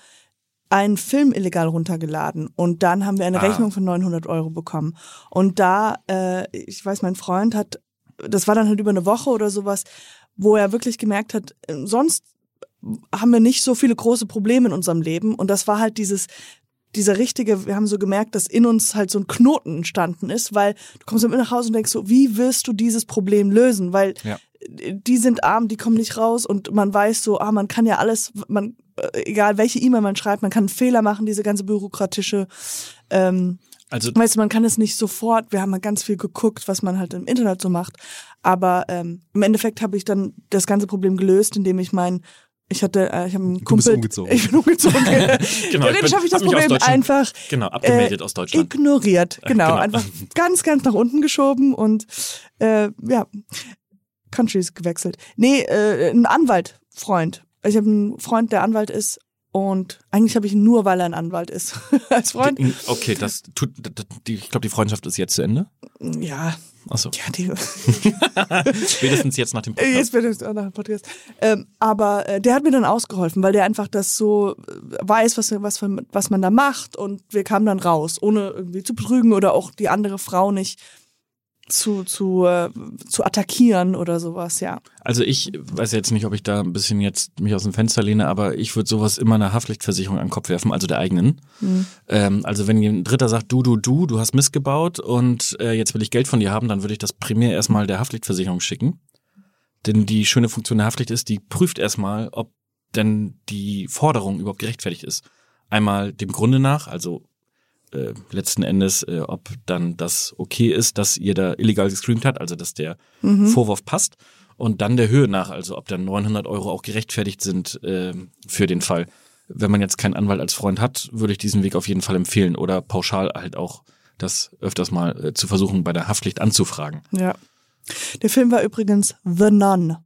einen Film illegal runtergeladen und dann haben wir eine Ah. Rechnung von 900 Euro bekommen. Und da, äh, ich weiß, mein Freund hat, das war dann halt über eine Woche oder sowas, wo er wirklich gemerkt hat, äh, sonst haben wir nicht so viele große Probleme in unserem Leben und das war halt dieses dieser richtige, wir haben so gemerkt, dass in uns halt so ein Knoten entstanden ist, weil du kommst immer nach Hause und denkst so, wie wirst du dieses Problem lösen? Weil Ja. Die sind arm, die kommen nicht raus und man weiß so, ah, man kann ja alles, man, äh, egal welche E-Mail man schreibt, man kann einen Fehler machen, diese ganze bürokratische ähm, Also Weißt du, man kann es nicht sofort, wir haben mal ganz viel geguckt, was man halt im Internet so macht. Aber ähm, im Endeffekt habe ich dann das ganze Problem gelöst, indem ich mein, ich hatte, äh, ich habe einen Du bist Kumpel. umgezogen. <laughs> Ich bin umgezogen. <laughs> Genau, Theoretisch habe ich das hab Problem einfach genau, abgemeldet äh, aus Deutschland. ignoriert. Genau, genau. einfach <laughs> ganz, ganz nach unten geschoben und äh, ja, Countries gewechselt. Nee, äh, ein Anwalt, Freund. Ich habe einen Freund, der Anwalt ist und eigentlich habe ich ihn nur, weil er ein Anwalt ist, <laughs> als Freund. Okay, das tut, das- die, ich glaube, die Freundschaft ist jetzt zu Ende. Ja, Achso, ja, die, <laughs> spätestens jetzt nach dem Äh, Jetzt Podcast. es auch nach dem Podcast. Ähm, aber äh, der hat mir dann ausgeholfen, weil der einfach das so äh, weiß, was, was, was man da macht. Und wir kamen dann raus, ohne irgendwie zu betrügen oder auch die andere Frau nicht zu, zu, äh, zu attackieren oder sowas, ja. Also ich weiß jetzt nicht, ob ich da ein bisschen jetzt mich aus dem Fenster lehne, aber ich würde sowas immer einer Haftpflichtversicherung an den Kopf werfen, also der eigenen. Ähm, also wenn ein Dritter sagt, du, du, du, du hast missgebaut und äh, jetzt will ich Geld von dir haben, dann würde ich das primär erstmal der Haftpflichtversicherung schicken. Denn die schöne Funktion der Haftpflicht ist, die prüft erstmal, ob denn die Forderung überhaupt gerechtfertigt ist. Einmal dem Grunde nach, also äh, letzten Endes, äh, ob dann das okay ist, dass ihr da illegal gestreamt hat, also dass der Vorwurf passt. Und dann der Höhe nach, also ob dann 900 Euro auch gerechtfertigt sind äh, für den Fall. Wenn man jetzt keinen Anwalt als Freund hat, würde ich diesen Weg auf jeden Fall empfehlen oder pauschal halt auch das öfters mal äh, zu versuchen, bei der Haftpflicht anzufragen. Ja. Der Film war übrigens The Nun,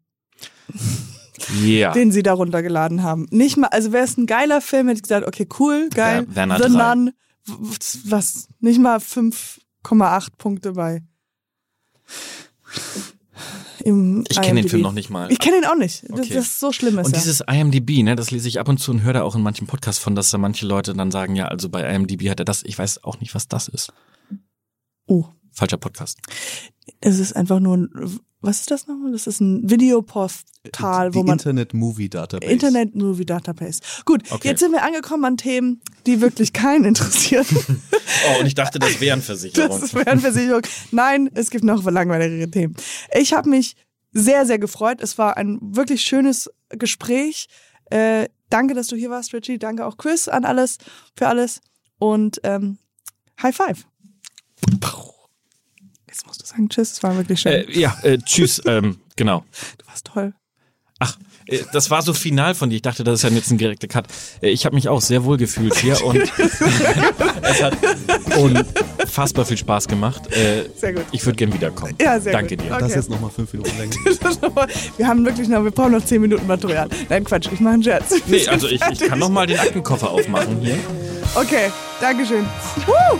Ja. den sie da runtergeladen haben. Nicht mal, also wäre es ein geiler Film, hätte ich gesagt, okay, cool, geil. Wer- Werner The drei. Nun, w- was, nicht mal 5,8 Punkte bei. Im Ich kenne den. Film noch nicht mal. Ich kenne ihn auch nicht. Das, Okay. das ist so schlimm ist Und er. dieses IMDb, ne, das lese ich ab und zu und höre da auch in manchen Podcasts von, dass da manche Leute dann sagen, ja, also bei IMDb hat er das. Ich weiß auch nicht, was das ist. Oh, Falscher Podcast. es ist einfach nur ein, was ist das nochmal? Das ist ein Videoportal, wo man Internet Movie Database. Internet Movie Database. Gut, Okay. jetzt sind wir angekommen an Themen, die wirklich keinen interessieren. <laughs> Oh, und ich dachte, das wären Versicherungen. Das wäre eine Versicherung. Nein, es gibt noch langweiligere Themen. Ich habe mich sehr, sehr gefreut. Es war ein wirklich schönes Gespräch. Äh, danke, dass du hier warst, Richie. Danke auch Chris an alles, für alles. Und ähm, High Five. Jetzt musst du sagen Tschüss, es war wirklich schön. Äh, ja, äh, tschüss, <laughs> ähm, genau. du warst toll. Ach, äh, das war so final von dir. Ich dachte, das ist ja jetzt ein direkter Cut. Äh, ich habe mich auch sehr wohl gefühlt hier <laughs> und <laughs> es hat unfassbar viel Spaß gemacht. Äh, Sehr gut. Ich würde gern wiederkommen. Ja, sehr Danke gut. dir. Okay. Das jetzt nochmal fünf Minuten länger. wir haben wirklich noch, wir brauchen noch zehn Minuten Material. Nein, Quatsch, ich mache einen Scherz. Nee, also ich, ich kann noch mal den Aktenkoffer aufmachen hier. Okay, Dankeschön. Woo!